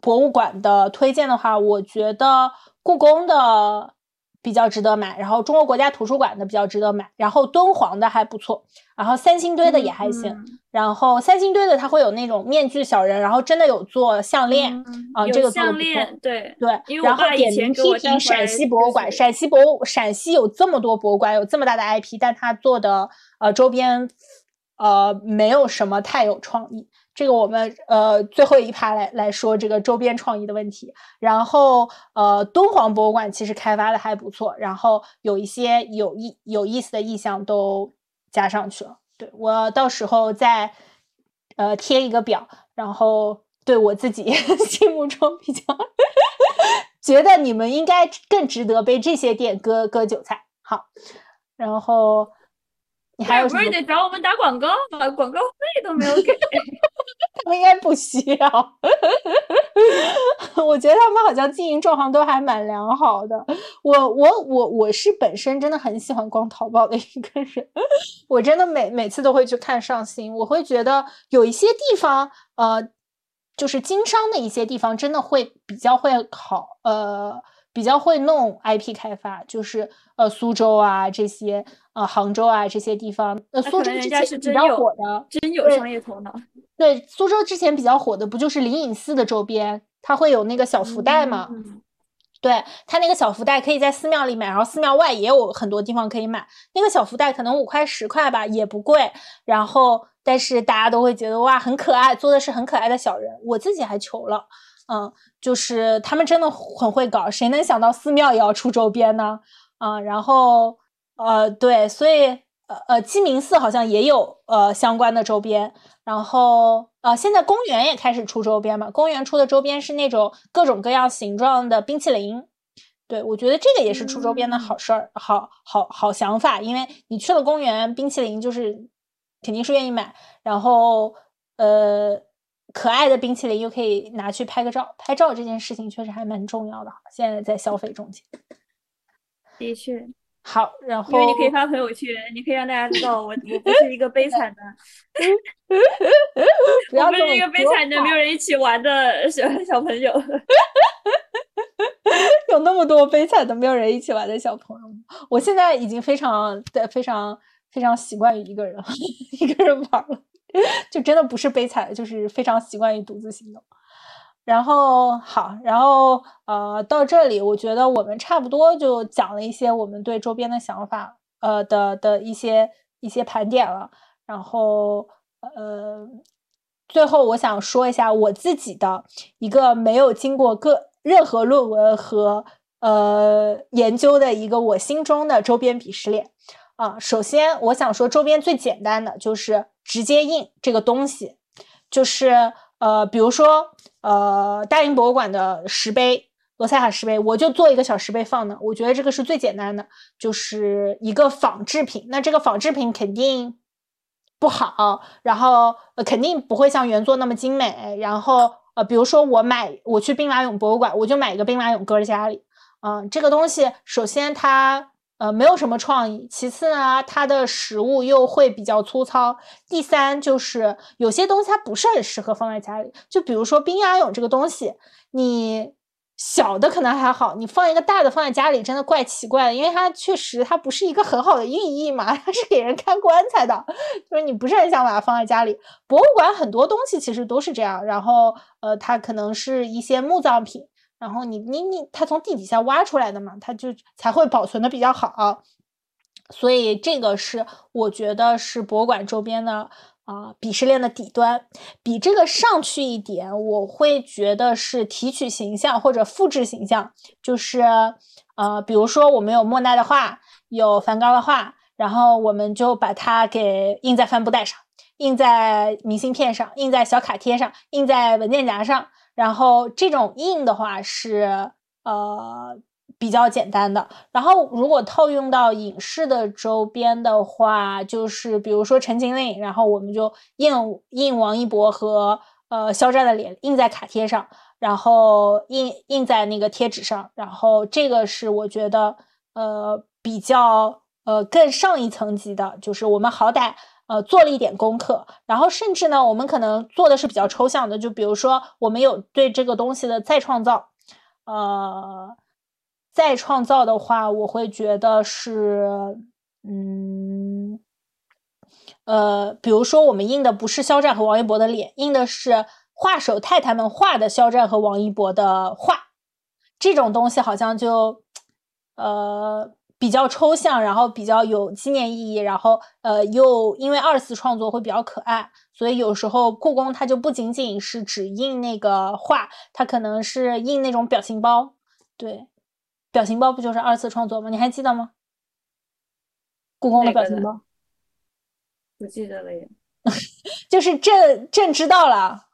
博物馆的推荐的话，我觉得故宫的。比较值得买，然后中国国家图书馆的比较值得买，然后敦煌的还不错，然后三星堆的也还行，然后三星堆的它会有那种面具小人，然后真的有做项链啊，这个项链对。对，然后点名批评陕西博物馆，陕西博物陕西有这么多博物馆，有这么大的 IP，但它做的呃周边呃没有什么太有创意，这个我们呃最后一趴来来说这个周边创意的问题。然后呃，敦煌博物馆其实开发的还不错，然后有一些有意有意思的意向都加上去了。对我到时候再呃贴一个表，然后对我自己 心目中比较 觉得你们应该更值得被这些店割割韭菜。好，然后。你还有不是得找我们打广告吗？广告费都没有给，他 们应该不需要。我觉得他们好像经营状况都还蛮良好的。我我我我是本身真的很喜欢逛淘宝的一个人，我真的每每次都会去看上新。我会觉得有一些地方，呃，就是经商的一些地方，真的会比较会好，呃。比较会弄 IP 开发，就是呃苏州啊这些，呃杭州啊这些地方。呃苏州之前比较火的，真有商业头脑。对，苏州之前比较火的不就是灵隐寺的周边，它会有那个小福袋嘛？对，它那个小福袋可以在寺庙里买，然后寺庙外也有很多地方可以买。那个小福袋可能五块十块吧，也不贵。然后，但是大家都会觉得哇很可爱，做的是很可爱的小人。我自己还求了。嗯，就是他们真的很会搞，谁能想到寺庙也要出周边呢？啊，然后呃，对，所以呃呃，鸡鸣寺好像也有呃相关的周边，然后呃，现在公园也开始出周边嘛，公园出的周边是那种各种各样形状的冰淇淋，对我觉得这个也是出周边的好事儿，好好好想法，因为你去了公园，冰淇淋就是肯定是愿意买，然后呃。可爱的冰淇淋又可以拿去拍个照，拍照这件事情确实还蛮重要的。现在在消费中间，的确好。然后因为你可以发朋友圈，你可以让大家知道我我不是一个悲惨的，我不是一个悲惨的 没有人一起玩的小小朋友。有那么多悲惨的没有人一起玩的小朋友，我现在已经非常的非常非常习惯于一个人一个人玩了。就真的不是悲惨，就是非常习惯于独自行动。然后好，然后呃，到这里我觉得我们差不多就讲了一些我们对周边的想法，呃的的一些一些盘点了。然后呃，最后我想说一下我自己的一个没有经过各任何论文和呃研究的一个我心中的周边鄙视链。啊，首先我想说，周边最简单的就是直接印这个东西，就是呃，比如说呃，大英博物馆的石碑，罗塞塔石碑，我就做一个小石碑放那，我觉得这个是最简单的，就是一个仿制品。那这个仿制品肯定不好，然后呃，肯定不会像原作那么精美。然后呃，比如说我买，我去兵马俑博物馆，我就买一个兵马俑搁在家里。嗯，这个东西首先它。呃，没有什么创意。其次呢，它的实物又会比较粗糙。第三，就是有些东西它不是很适合放在家里。就比如说冰牙俑这个东西，你小的可能还好，你放一个大的放在家里，真的怪奇怪的。因为它确实它不是一个很好的寓意嘛，它是给人看棺材的，就是你不是很想把它放在家里。博物馆很多东西其实都是这样。然后，呃，它可能是一些墓葬品。然后你你你，它从地底下挖出来的嘛，它就才会保存的比较好，所以这个是我觉得是博物馆周边的啊鄙视链的底端。比这个上去一点，我会觉得是提取形象或者复制形象，就是呃，比如说我们有莫奈的画，有梵高的画，然后我们就把它给印在帆布袋上，印在明信片上，印在小卡贴上，印在文件夹上。然后这种印的话是呃比较简单的。然后如果套用到影视的周边的话，就是比如说《陈情令》，然后我们就印印王一博和呃肖战的脸印在卡贴上，然后印印在那个贴纸上。然后这个是我觉得呃比较呃更上一层级的，就是我们好歹。呃，做了一点功课，然后甚至呢，我们可能做的是比较抽象的，就比如说，我们有对这个东西的再创造，呃，再创造的话，我会觉得是，嗯，呃，比如说我们印的不是肖战和王一博的脸，印的是画手太太们画的肖战和王一博的画，这种东西好像就，呃。比较抽象，然后比较有纪念意义，然后呃又因为二次创作会比较可爱，所以有时候故宫它就不仅仅是只印那个画，它可能是印那种表情包。对，表情包不就是二次创作吗？你还记得吗？故宫的表情包，不记得了耶。就是朕朕知道了。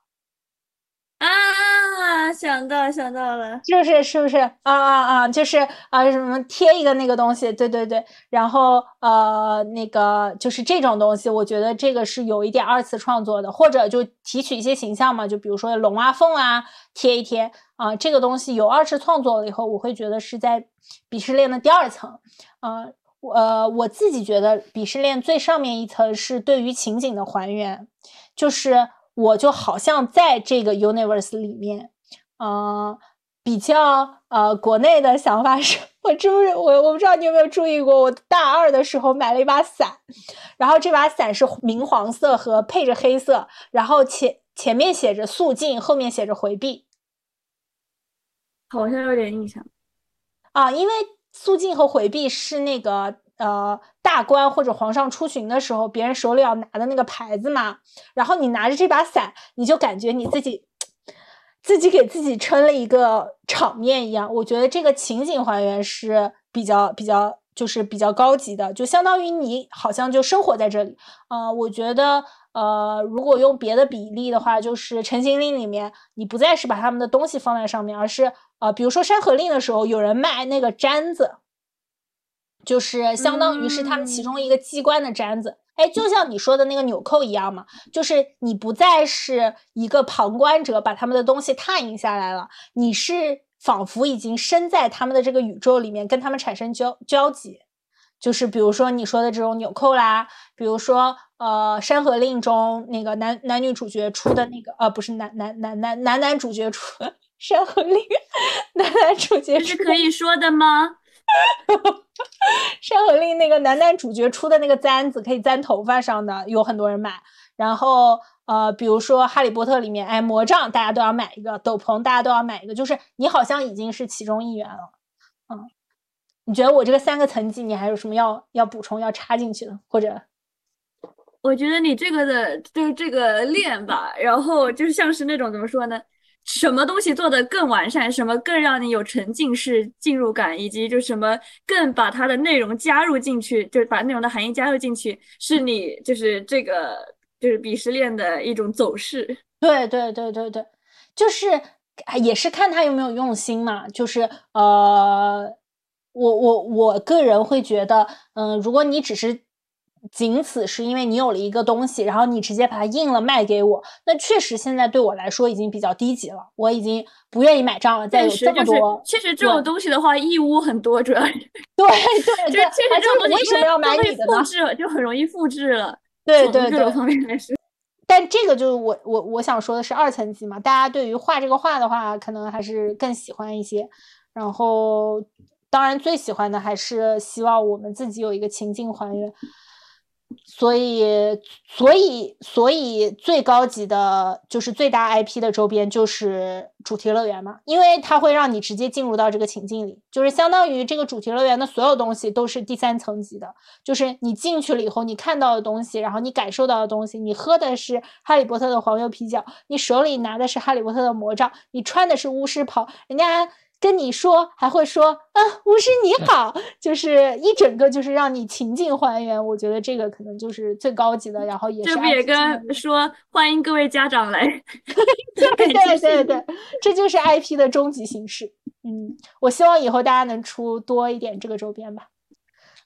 啊，想到想到了，就是是不是啊啊啊？就是啊，什么贴一个那个东西，对对对，然后呃，那个就是这种东西，我觉得这个是有一点二次创作的，或者就提取一些形象嘛，就比如说龙啊凤啊，贴一贴啊，这个东西有二次创作了以后，我会觉得是在鄙视链的第二层啊，呃，我自己觉得鄙视链最上面一层是对于情景的还原，就是。我就好像在这个 universe 里面，呃，比较呃，国内的想法是，我知不是我我不知道你有没有注意过，我大二的时候买了一把伞，然后这把伞是明黄色和配着黑色，然后前前面写着肃静，后面写着回避，好像有点印象啊，因为肃静和回避是那个。呃，大官或者皇上出巡的时候，别人手里要拿的那个牌子嘛，然后你拿着这把伞，你就感觉你自己自己给自己撑了一个场面一样。我觉得这个情景还原是比较比较，就是比较高级的，就相当于你好像就生活在这里。呃，我觉得，呃，如果用别的比例的话，就是《陈情令》里面，你不再是把他们的东西放在上面，而是呃，比如说《山河令》的时候，有人卖那个簪子。就是相当于是他们其中一个机关的簪子，哎，就像你说的那个纽扣一样嘛，就是你不再是一个旁观者，把他们的东西拓印下来了，你是仿佛已经身在他们的这个宇宙里面，跟他们产生交交集。就是比如说你说的这种纽扣啦，比如说呃《山河令》中那个男男女主角出的那个，呃，不是男男男男男男主角出《山河令》，男男主角是可以说的吗？山河令那个男男主角出的那个簪子，可以簪头发上的，有很多人买。然后呃，比如说哈利波特里面，哎，魔杖大家都要买一个，斗篷大家都要买一个，就是你好像已经是其中一员了。嗯，你觉得我这个三个层级，你还有什么要要补充、要插进去的？或者，我觉得你这个的就是这个链吧，然后就是像是那种怎么说呢？什么东西做的更完善，什么更让你有沉浸式进入感，以及就什么更把它的内容加入进去，就是把内容的含义加入进去，是你就是这个就是鄙视链的一种走势。对对对对对，就是也是看他有没有用心嘛。就是呃，我我我个人会觉得，嗯，如果你只是。仅此是因为你有了一个东西，然后你直接把它印了卖给我，那确实现在对我来说已经比较低级了，我已经不愿意买账了。再有这么多，确实这种东西的话，义乌很多，主要是对对，就确实这种东西为什么要买你的呢？复制就很容易复制了。对对对，各种方面来说。但这个就是我我我想说的是二层级嘛，大家对于画这个画的话，可能还是更喜欢一些。然后，当然最喜欢的还是希望我们自己有一个情境还原。所以，所以，所以最高级的就是最大 IP 的周边就是主题乐园嘛，因为它会让你直接进入到这个情境里，就是相当于这个主题乐园的所有东西都是第三层级的，就是你进去了以后，你看到的东西，然后你感受到的东西，你喝的是哈利波特的黄油啤酒，你手里拿的是哈利波特的魔杖，你穿的是巫师袍，人家。跟你说还会说啊，巫师你好，就是一整个就是让你情境还原。我觉得这个可能就是最高级的，然后也是。这不也跟说欢迎各位家长来？对对对对，这就是 IP 的终极形式。嗯，我希望以后大家能出多一点这个周边吧。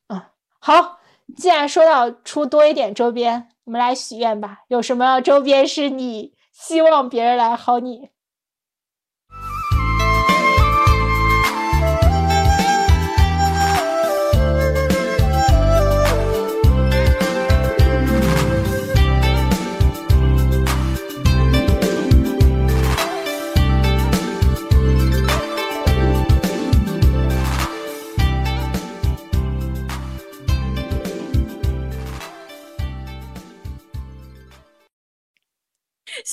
啊，好，既然说到出多一点周边，我们来许愿吧。有什么周边是你希望别人来薅你？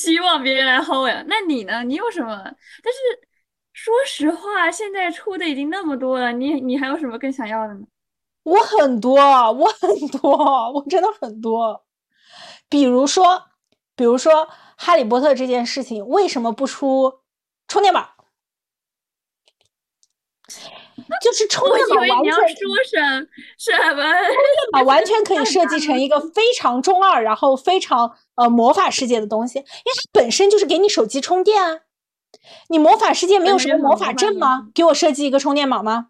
希望别人来薅呀？那你呢？你有什么？但是说实话，现在出的已经那么多了，你你还有什么更想要的呢？我很多，我很多，我真的很多。比如说，比如说《哈利波特》这件事情，为什么不出充电宝？就是充电宝完全说什什么？充电宝完全可以 设计成一个非常中二，然后非常呃魔法世界的东西，因为它本身就是给你手机充电啊。你魔法世界没有什么魔法阵吗？给我设计一个充电宝吗？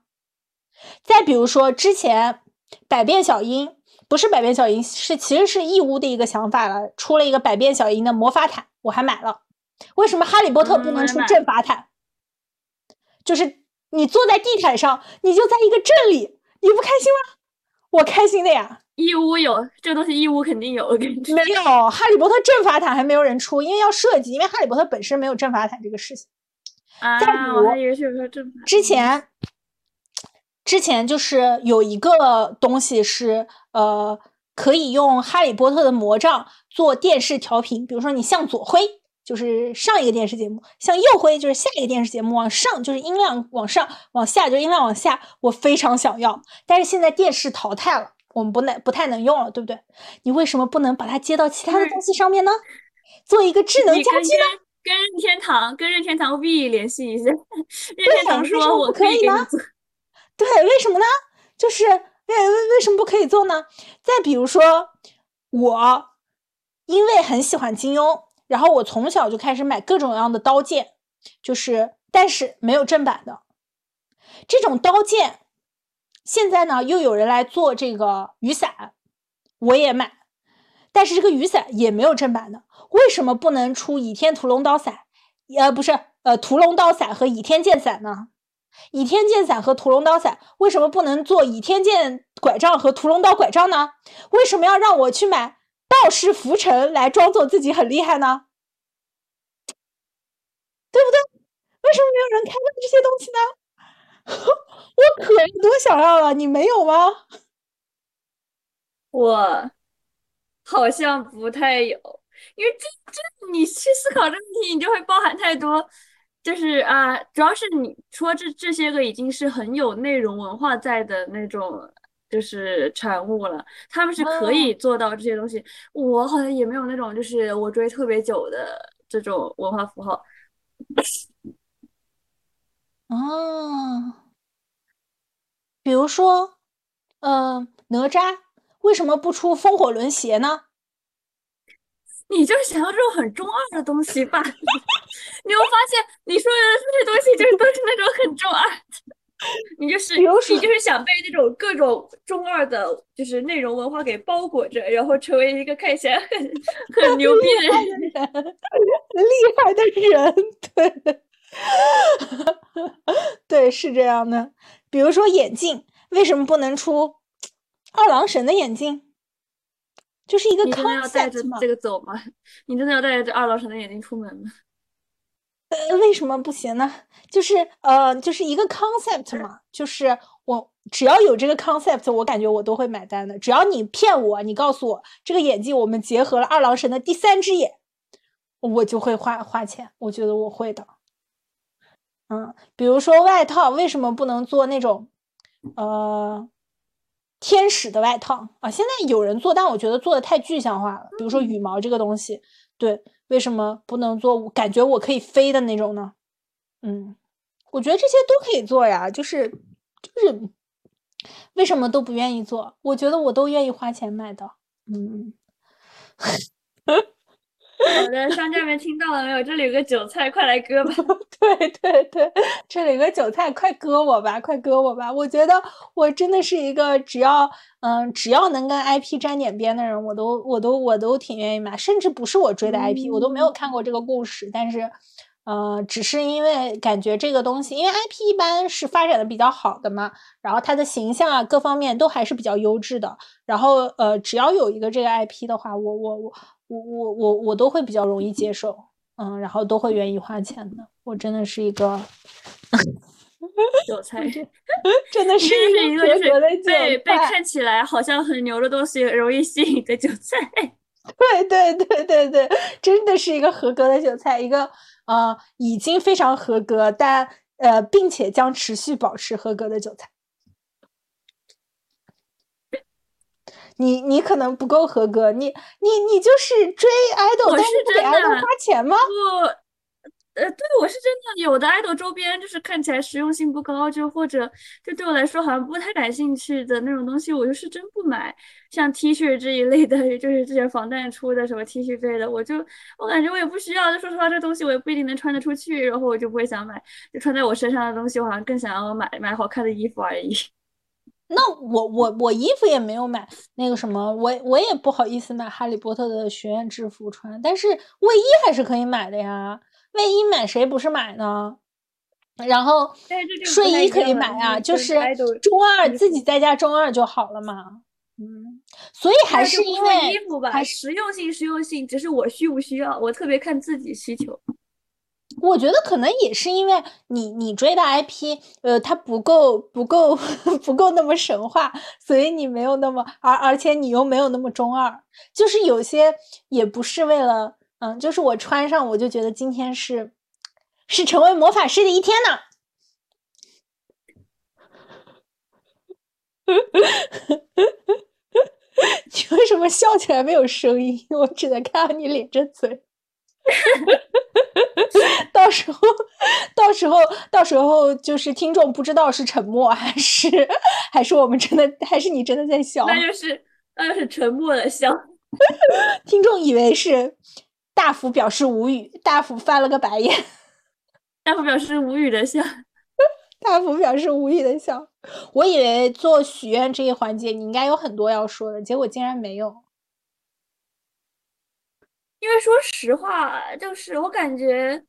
再比如说，之前百变小樱不是百变小樱，是其实是义乌的一个想法了，出了一个百变小樱的魔法毯，我还买了。为什么哈利波特不能出阵法毯？就是你坐在地毯上，你就在一个阵里，你不开心吗？我开心的呀。义乌有这个东西，义乌肯定有。没有哈利波特阵法毯还没有人出，因为要设计，因为哈利波特本身没有阵法毯这个事情。啊，我还以为是说阵法。之前。之前就是有一个东西是，呃，可以用哈利波特的魔杖做电视调频，比如说你向左挥就是上一个电视节目，向右挥就是下一个电视节目，往上就是音量往上，往下就音量往下。我非常想要，但是现在电视淘汰了，我们不能不太能用了，对不对？你为什么不能把它接到其他的东西上面呢？做一个智能家居呢？跟任天堂跟任天堂 V 联系一下，任天堂说我可以吗。对，为什么呢？就是为为为什么不可以做呢？再比如说，我因为很喜欢金庸，然后我从小就开始买各种各样的刀剑，就是但是没有正版的这种刀剑。现在呢，又有人来做这个雨伞，我也买，但是这个雨伞也没有正版的。为什么不能出倚天屠龙刀伞？呃，不是，呃，屠龙刀伞和倚天剑伞呢？倚天剑伞和屠龙刀伞为什么不能做倚天剑拐杖和屠龙刀拐杖呢？为什么要让我去买道士浮尘来装作自己很厉害呢？对不对？为什么没有人开发这些东西呢？我可多想要了，你没有吗？我好像不太有，因为这这你去思考这个问题，你就会包含太多。就是啊，主要是你说这这些个已经是很有内容文化在的那种，就是产物了。他们是可以做到这些东西，我好像也没有那种，就是我追特别久的这种文化符号。哦，比如说，嗯，哪吒为什么不出风火轮鞋呢？你就是想要这种很中二的东西吧？你会发现你说的这些东西就是都是那种很中二的，你就是你就是想被那种各种中二的，就是内容文化给包裹着，然后成为一个看起来很很牛逼 的人，厉害的人，对，对，是这样的。比如说眼镜，为什么不能出二郎神的眼镜？就是一个 concept 吗？这个走吗？你真的要带着这二郎神的眼镜出门吗？呃，为什么不行呢？就是呃，就是一个 concept 嘛。就是我只要有这个 concept，我感觉我都会买单的。只要你骗我，你告诉我这个眼镜我们结合了二郎神的第三只眼，我就会花花钱。我觉得我会的。嗯，比如说外套，为什么不能做那种呃？天使的外套啊，现在有人做，但我觉得做的太具象化了。比如说羽毛这个东西，对，为什么不能做？感觉我可以飞的那种呢？嗯，我觉得这些都可以做呀，就是就是为什么都不愿意做？我觉得我都愿意花钱买的。嗯。好的，商家们听到了没有？这里有个韭菜，快来割吧！对对对，这里有个韭菜，快割我吧，快割我吧！我觉得我真的是一个只要嗯，只要能跟 IP 沾点边的人，我都我都我都挺愿意买，甚至不是我追的 IP，我都没有看过这个故事，但是呃，只是因为感觉这个东西，因为 IP 一般是发展的比较好的嘛，然后它的形象啊各方面都还是比较优质的，然后呃，只要有一个这个 IP 的话，我我我。我我我我都会比较容易接受，嗯，然后都会愿意花钱的。我真的是一个韭菜，真的 是一个就是被被看起来好像很牛的东西容易吸引的韭菜。对对对对对，真的是一个合格的韭菜，一个呃已经非常合格，但呃并且将持续保持合格的韭菜。你你可能不够合格，你你你就是追爱豆，但是不给爱豆花钱吗？不。呃，对，我是真的有的爱豆周边就是看起来实用性不高，就或者就对我来说好像不太感兴趣的那种东西，我就是真不买。像 T 恤这一类的，就是之前防弹出的什么 T 恤之类的，我就我感觉我也不需要。就说实话，这东西我也不一定能穿得出去，然后我就不会想买。就穿在我身上的东西，我好像更想要买买好看的衣服而已。那我我我衣服也没有买那个什么，我我也不好意思买哈利波特的学院制服穿，但是卫衣还是可以买的呀。卫衣买谁不是买呢？然后睡衣可以买啊，就是中二自己在家中二就好了嘛。嗯，所以还是因为衣服吧，实用性实用性，只是我需不需要，我特别看自己需求。我觉得可能也是因为你你追的 IP，呃，它不够不够 不够那么神话，所以你没有那么而而且你又没有那么中二，就是有些也不是为了。嗯，就是我穿上，我就觉得今天是是成为魔法师的一天呢。你为什么笑起来没有声音？我只能看到你咧着嘴。到时候，到时候，到时候，就是听众不知道是沉默还是还是我们真的，还是你真的在笑？那就是那就是沉默的笑。听众以为是。大福表示无语，大福翻了个白眼。大福表示无语的笑，大福表示无语的笑。我以为做许愿这一环节你应该有很多要说的，结果竟然没有。因为说实话，就是我感觉，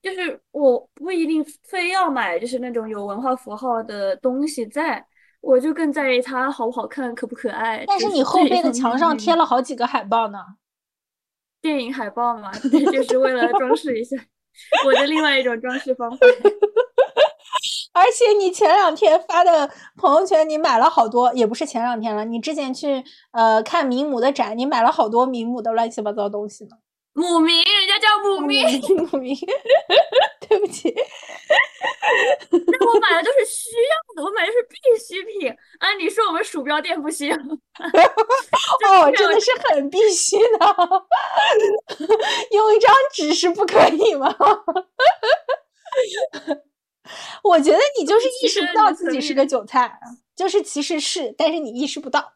就是我不一定非要买，就是那种有文化符号的东西，在我就更在意它好不好看，可不可爱。但是你后背的墙上贴了好几个海报呢。电影海报嘛，就是为了装饰一下 我的另外一种装饰方法。而且你前两天发的朋友圈，你买了好多，也不是前两天了，你之前去呃看名母的展，你买了好多名母的乱七八糟东西呢。母名，人家叫母名，母名，对不起。那我买的 都是需要的，我买的是必需品。啊，你说我们鼠标垫不需要？哦，真的是很必须的。用一张纸是不可以吗？我觉得你就是意识不到自己是个韭菜，就是其实是，但是你意识不到。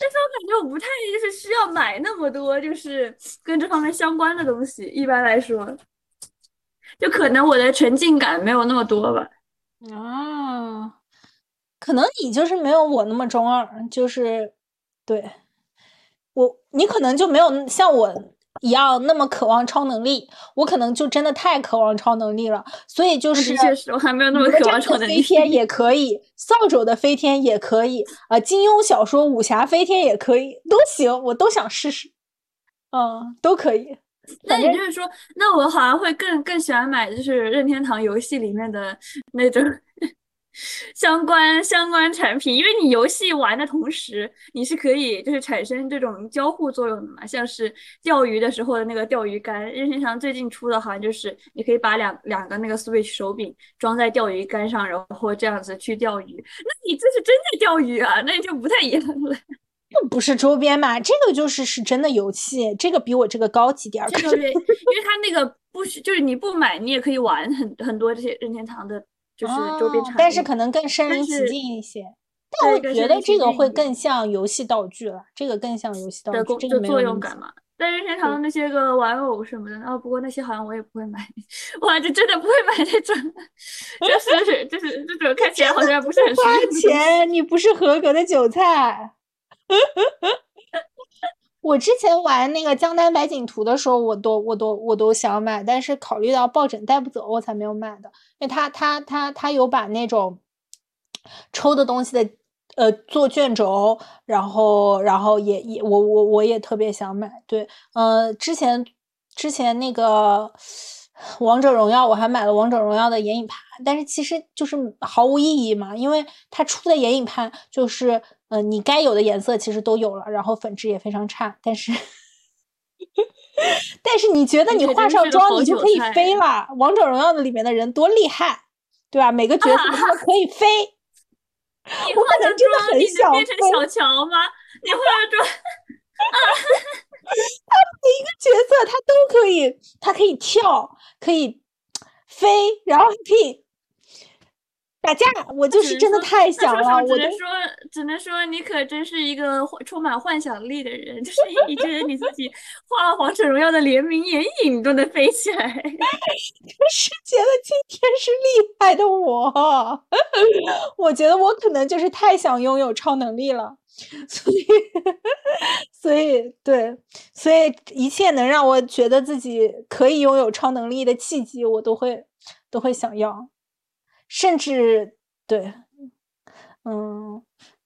但是我感觉我不太就是需要买那么多，就是跟这方面相关的东西。一般来说，就可能我的沉浸感没有那么多吧。啊，可能你就是没有我那么中二，就是对我，你可能就没有像我。一样那么渴望超能力，我可能就真的太渴望超能力了，所以就是确实我还没有那么渴望超能力。飞天也可以，扫帚的飞天也可以，啊，金庸小说武侠飞天也可以，都行，我都想试试，嗯，都可以。那也就是说，那我好像会更更喜欢买就是任天堂游戏里面的那种。相关相关产品，因为你游戏玩的同时，你是可以就是产生这种交互作用的嘛，像是钓鱼的时候的那个钓鱼竿，任天堂最近出的好像就是你可以把两两个那个 Switch 手柄装在钓鱼竿上，然后这样子去钓鱼，那你这是真的钓鱼啊，那就不太一样了。这不是周边嘛？这个就是是真的游戏，这个比我这个高级点儿。这个因为它那个不需，就是你不买你也可以玩很很多这些任天堂的。就是周边产品，但是可能更身临其境一些。但我觉得这个会更像游戏道具了，这个更像游戏道具，这个作用感嘛。但是平常那些个玩偶什么的，哦，不过那些好像我也不会买，我就真的不会买那种，就是 就是这种看起来好像不是很花钱，你不是合格的韭菜。我之前玩那个江南百景图的时候，我都我都我都想买，但是考虑到抱枕带不走，我才没有买的。因为他他他他有把那种抽的东西的呃做卷轴，然后然后也也我我我也特别想买。对，呃，之前之前那个 王者荣耀我还买了王者荣耀的眼影盘，但是其实就是毫无意义嘛，因为它出的眼影盘就是。嗯，你该有的颜色其实都有了，然后粉质也非常差，但是，但是你觉得你化上妆你就可以飞了？王者荣耀的里面的人多厉害，对吧？每个角色他们 可以飞。你化上妆你能变成小乔吗？你化了妆，他每一个角色他都可以，他可以跳，可以飞，然后可以。打架，我就是真的太想了。我只能说，只能说你可真是一个充满幻想力的人，就是你觉得你自己画了《王者荣耀》的联名眼影都能飞起来，就 是觉得今天是厉害的我。我觉得我可能就是太想拥有超能力了，所以，所以对，所以一切能让我觉得自己可以拥有超能力的契机，我都会都会想要。甚至对，嗯，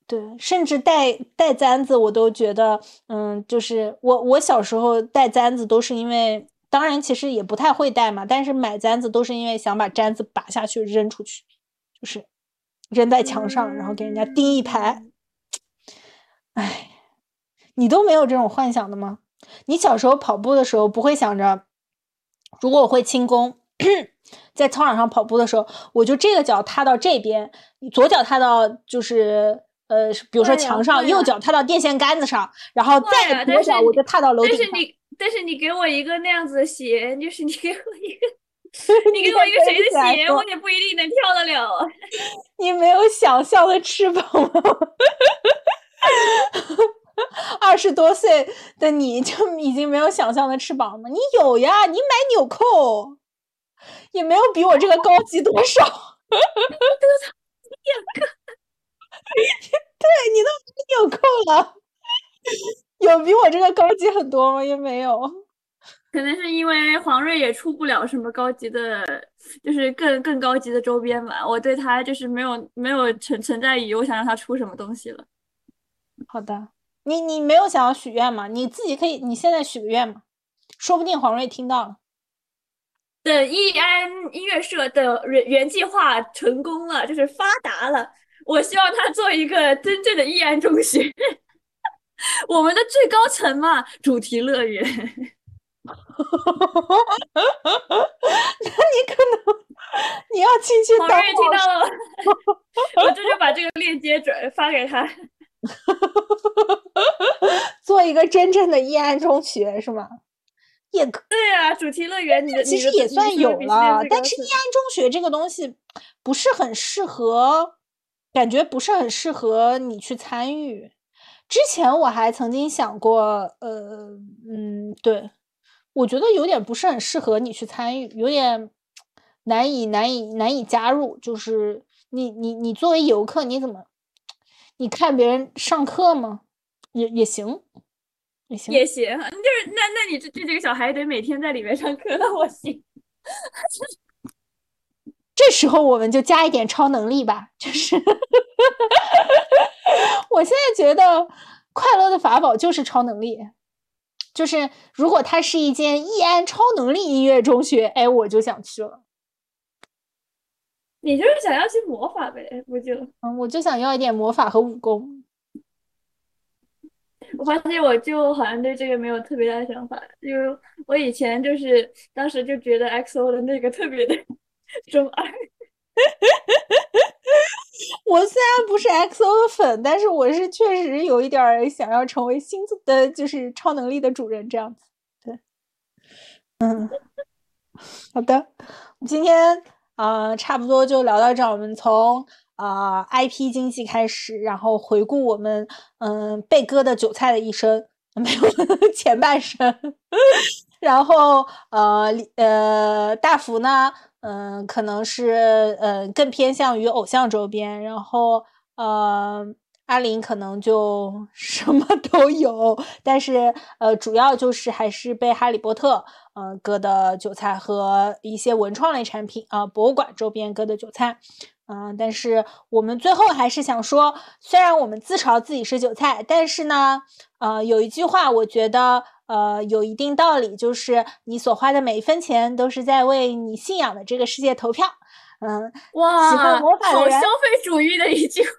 对，甚至带带簪子，我都觉得，嗯，就是我我小时候带簪子都是因为，当然其实也不太会带嘛，但是买簪子都是因为想把簪子拔下去扔出去，就是扔在墙上，然后给人家钉一排。哎，你都没有这种幻想的吗？你小时候跑步的时候不会想着，如果我会轻功。在操场上跑步的时候，我就这个脚踏到这边，左脚踏到就是呃，比如说墙上，右脚踏到电线杆子上，然后再左脚我就踏到楼顶上。但是你，但是你给我一个那样子的鞋，就是你给我一个，你给我一个谁的鞋，我也不一定能跳得了。你没有想象的翅膀吗？二十多岁的你就已经没有想象的翅膀吗？你有呀，你买纽扣。也没有比我这个高级多少，两个，对你都买纽扣了，有比我这个高级很多吗？也没有，可能是因为黄瑞也出不了什么高级的，就是更更高级的周边吧。我对他就是没有没有存存在于我想让他出什么东西了。好的，你你没有想要许愿吗？你自己可以，你现在许个愿嘛，说不定黄瑞听到了。的易安音乐社的原原计划成功了，就是发达了。我希望他做一个真正的易安中学，我们的最高层嘛，主题乐园。那你可能你要亲亲黄瑞听到了，我这就把这个链接转发给他，做一个真正的易安中学是吗？也可对啊，主题乐园，你其实也算有了，但是易安中学这个东西不是很适合，感觉不是很适合你去参与。之前我还曾经想过，呃，嗯，对，我觉得有点不是很适合你去参与，有点难以难以难以加入。就是你你你作为游客，你怎么你看别人上课吗？也也行。也行，也行，就是那那你这这几个小孩得每天在里面上课，那我行。这时候我们就加一点超能力吧，就是 我现在觉得快乐的法宝就是超能力，就是如果它是一间易安超能力音乐中学，哎，我就想去了。你就是想要些魔法呗，不就？嗯，我就想要一点魔法和武功。我发现我就好像对这个没有特别大的想法，因为我以前就是当时就觉得 XO 的那个特别的中二。我虽然不是 XO 的粉，但是我是确实有一点想要成为星的，就是超能力的主人这样子。对，嗯，好的，今天啊，差不多就聊到这儿，我们从。啊，IP 经济开始，然后回顾我们嗯被割的韭菜的一生，没有 前半生，然后呃呃大福呢，嗯可能是嗯更偏向于偶像周边，然后呃阿林可能就 什么都有，但是呃主要就是还是被哈利波特嗯割的韭菜和一些文创类产品啊博物馆周边割的韭菜。嗯，但是我们最后还是想说，虽然我们自嘲自己是韭菜，但是呢，呃，有一句话我觉得呃有一定道理，就是你所花的每一分钱都是在为你信仰的这个世界投票。嗯，哇，喜欢魔法的人，消费主义的一句话。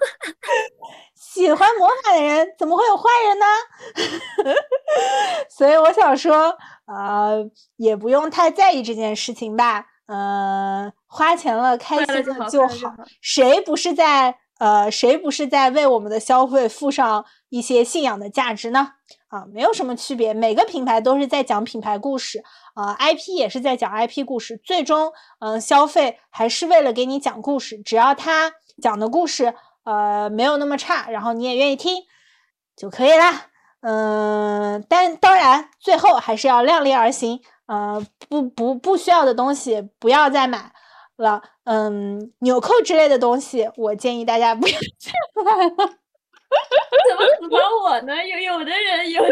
喜欢魔法的人怎么会有坏人呢？所以我想说，呃，也不用太在意这件事情吧。呃，花钱了，开心了就好。谁不是在呃，谁不是在为我们的消费附上一些信仰的价值呢？啊，没有什么区别，每个品牌都是在讲品牌故事，啊，IP 也是在讲 IP 故事，最终，嗯，消费还是为了给你讲故事，只要他讲的故事，呃，没有那么差，然后你也愿意听就可以啦。嗯，但当然最后还是要量力而行，呃，不不不需要的东西不要再买。了，嗯，纽扣之类的东西，我建议大家不要 再买了。怎么吐槽我呢？有有的人，有的，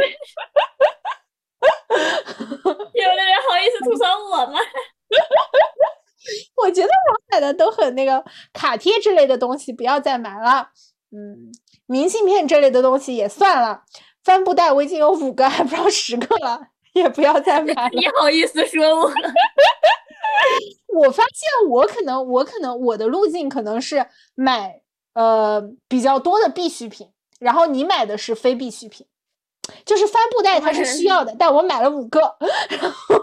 有的人好意思吐槽我吗？我觉得我买的都很那个卡贴之类的东西，不要再买了。嗯，明信片这类的东西也算了。帆布袋我已经有五个，还不知道十个了，也不要再买了。你好意思说我？我发现我可能，我可能我的路径可能是买呃比较多的必需品，然后你买的是非必需品，就是帆布袋它是需要的，但我买了五个，然后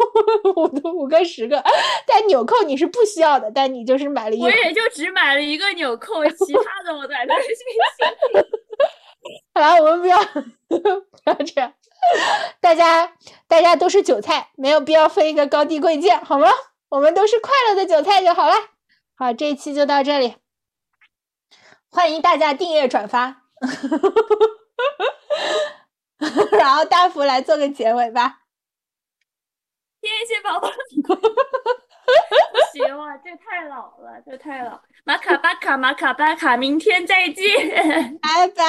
五个五个十个，但纽扣你是不需要的，但你就是买了一个，我也就只买了一个纽扣，其他的我买的是必需品。好了，我们不要 不要这样，大家大家都是韭菜，没有必要分一个高低贵贱，好吗？我们都是快乐的韭菜就好了。好，这一期就到这里，欢迎大家订阅转发，然后大福来做个结尾吧。谢谢宝宝，不 行哇，这太老了，这太老。马卡巴卡，马卡巴卡，明天再见，拜拜。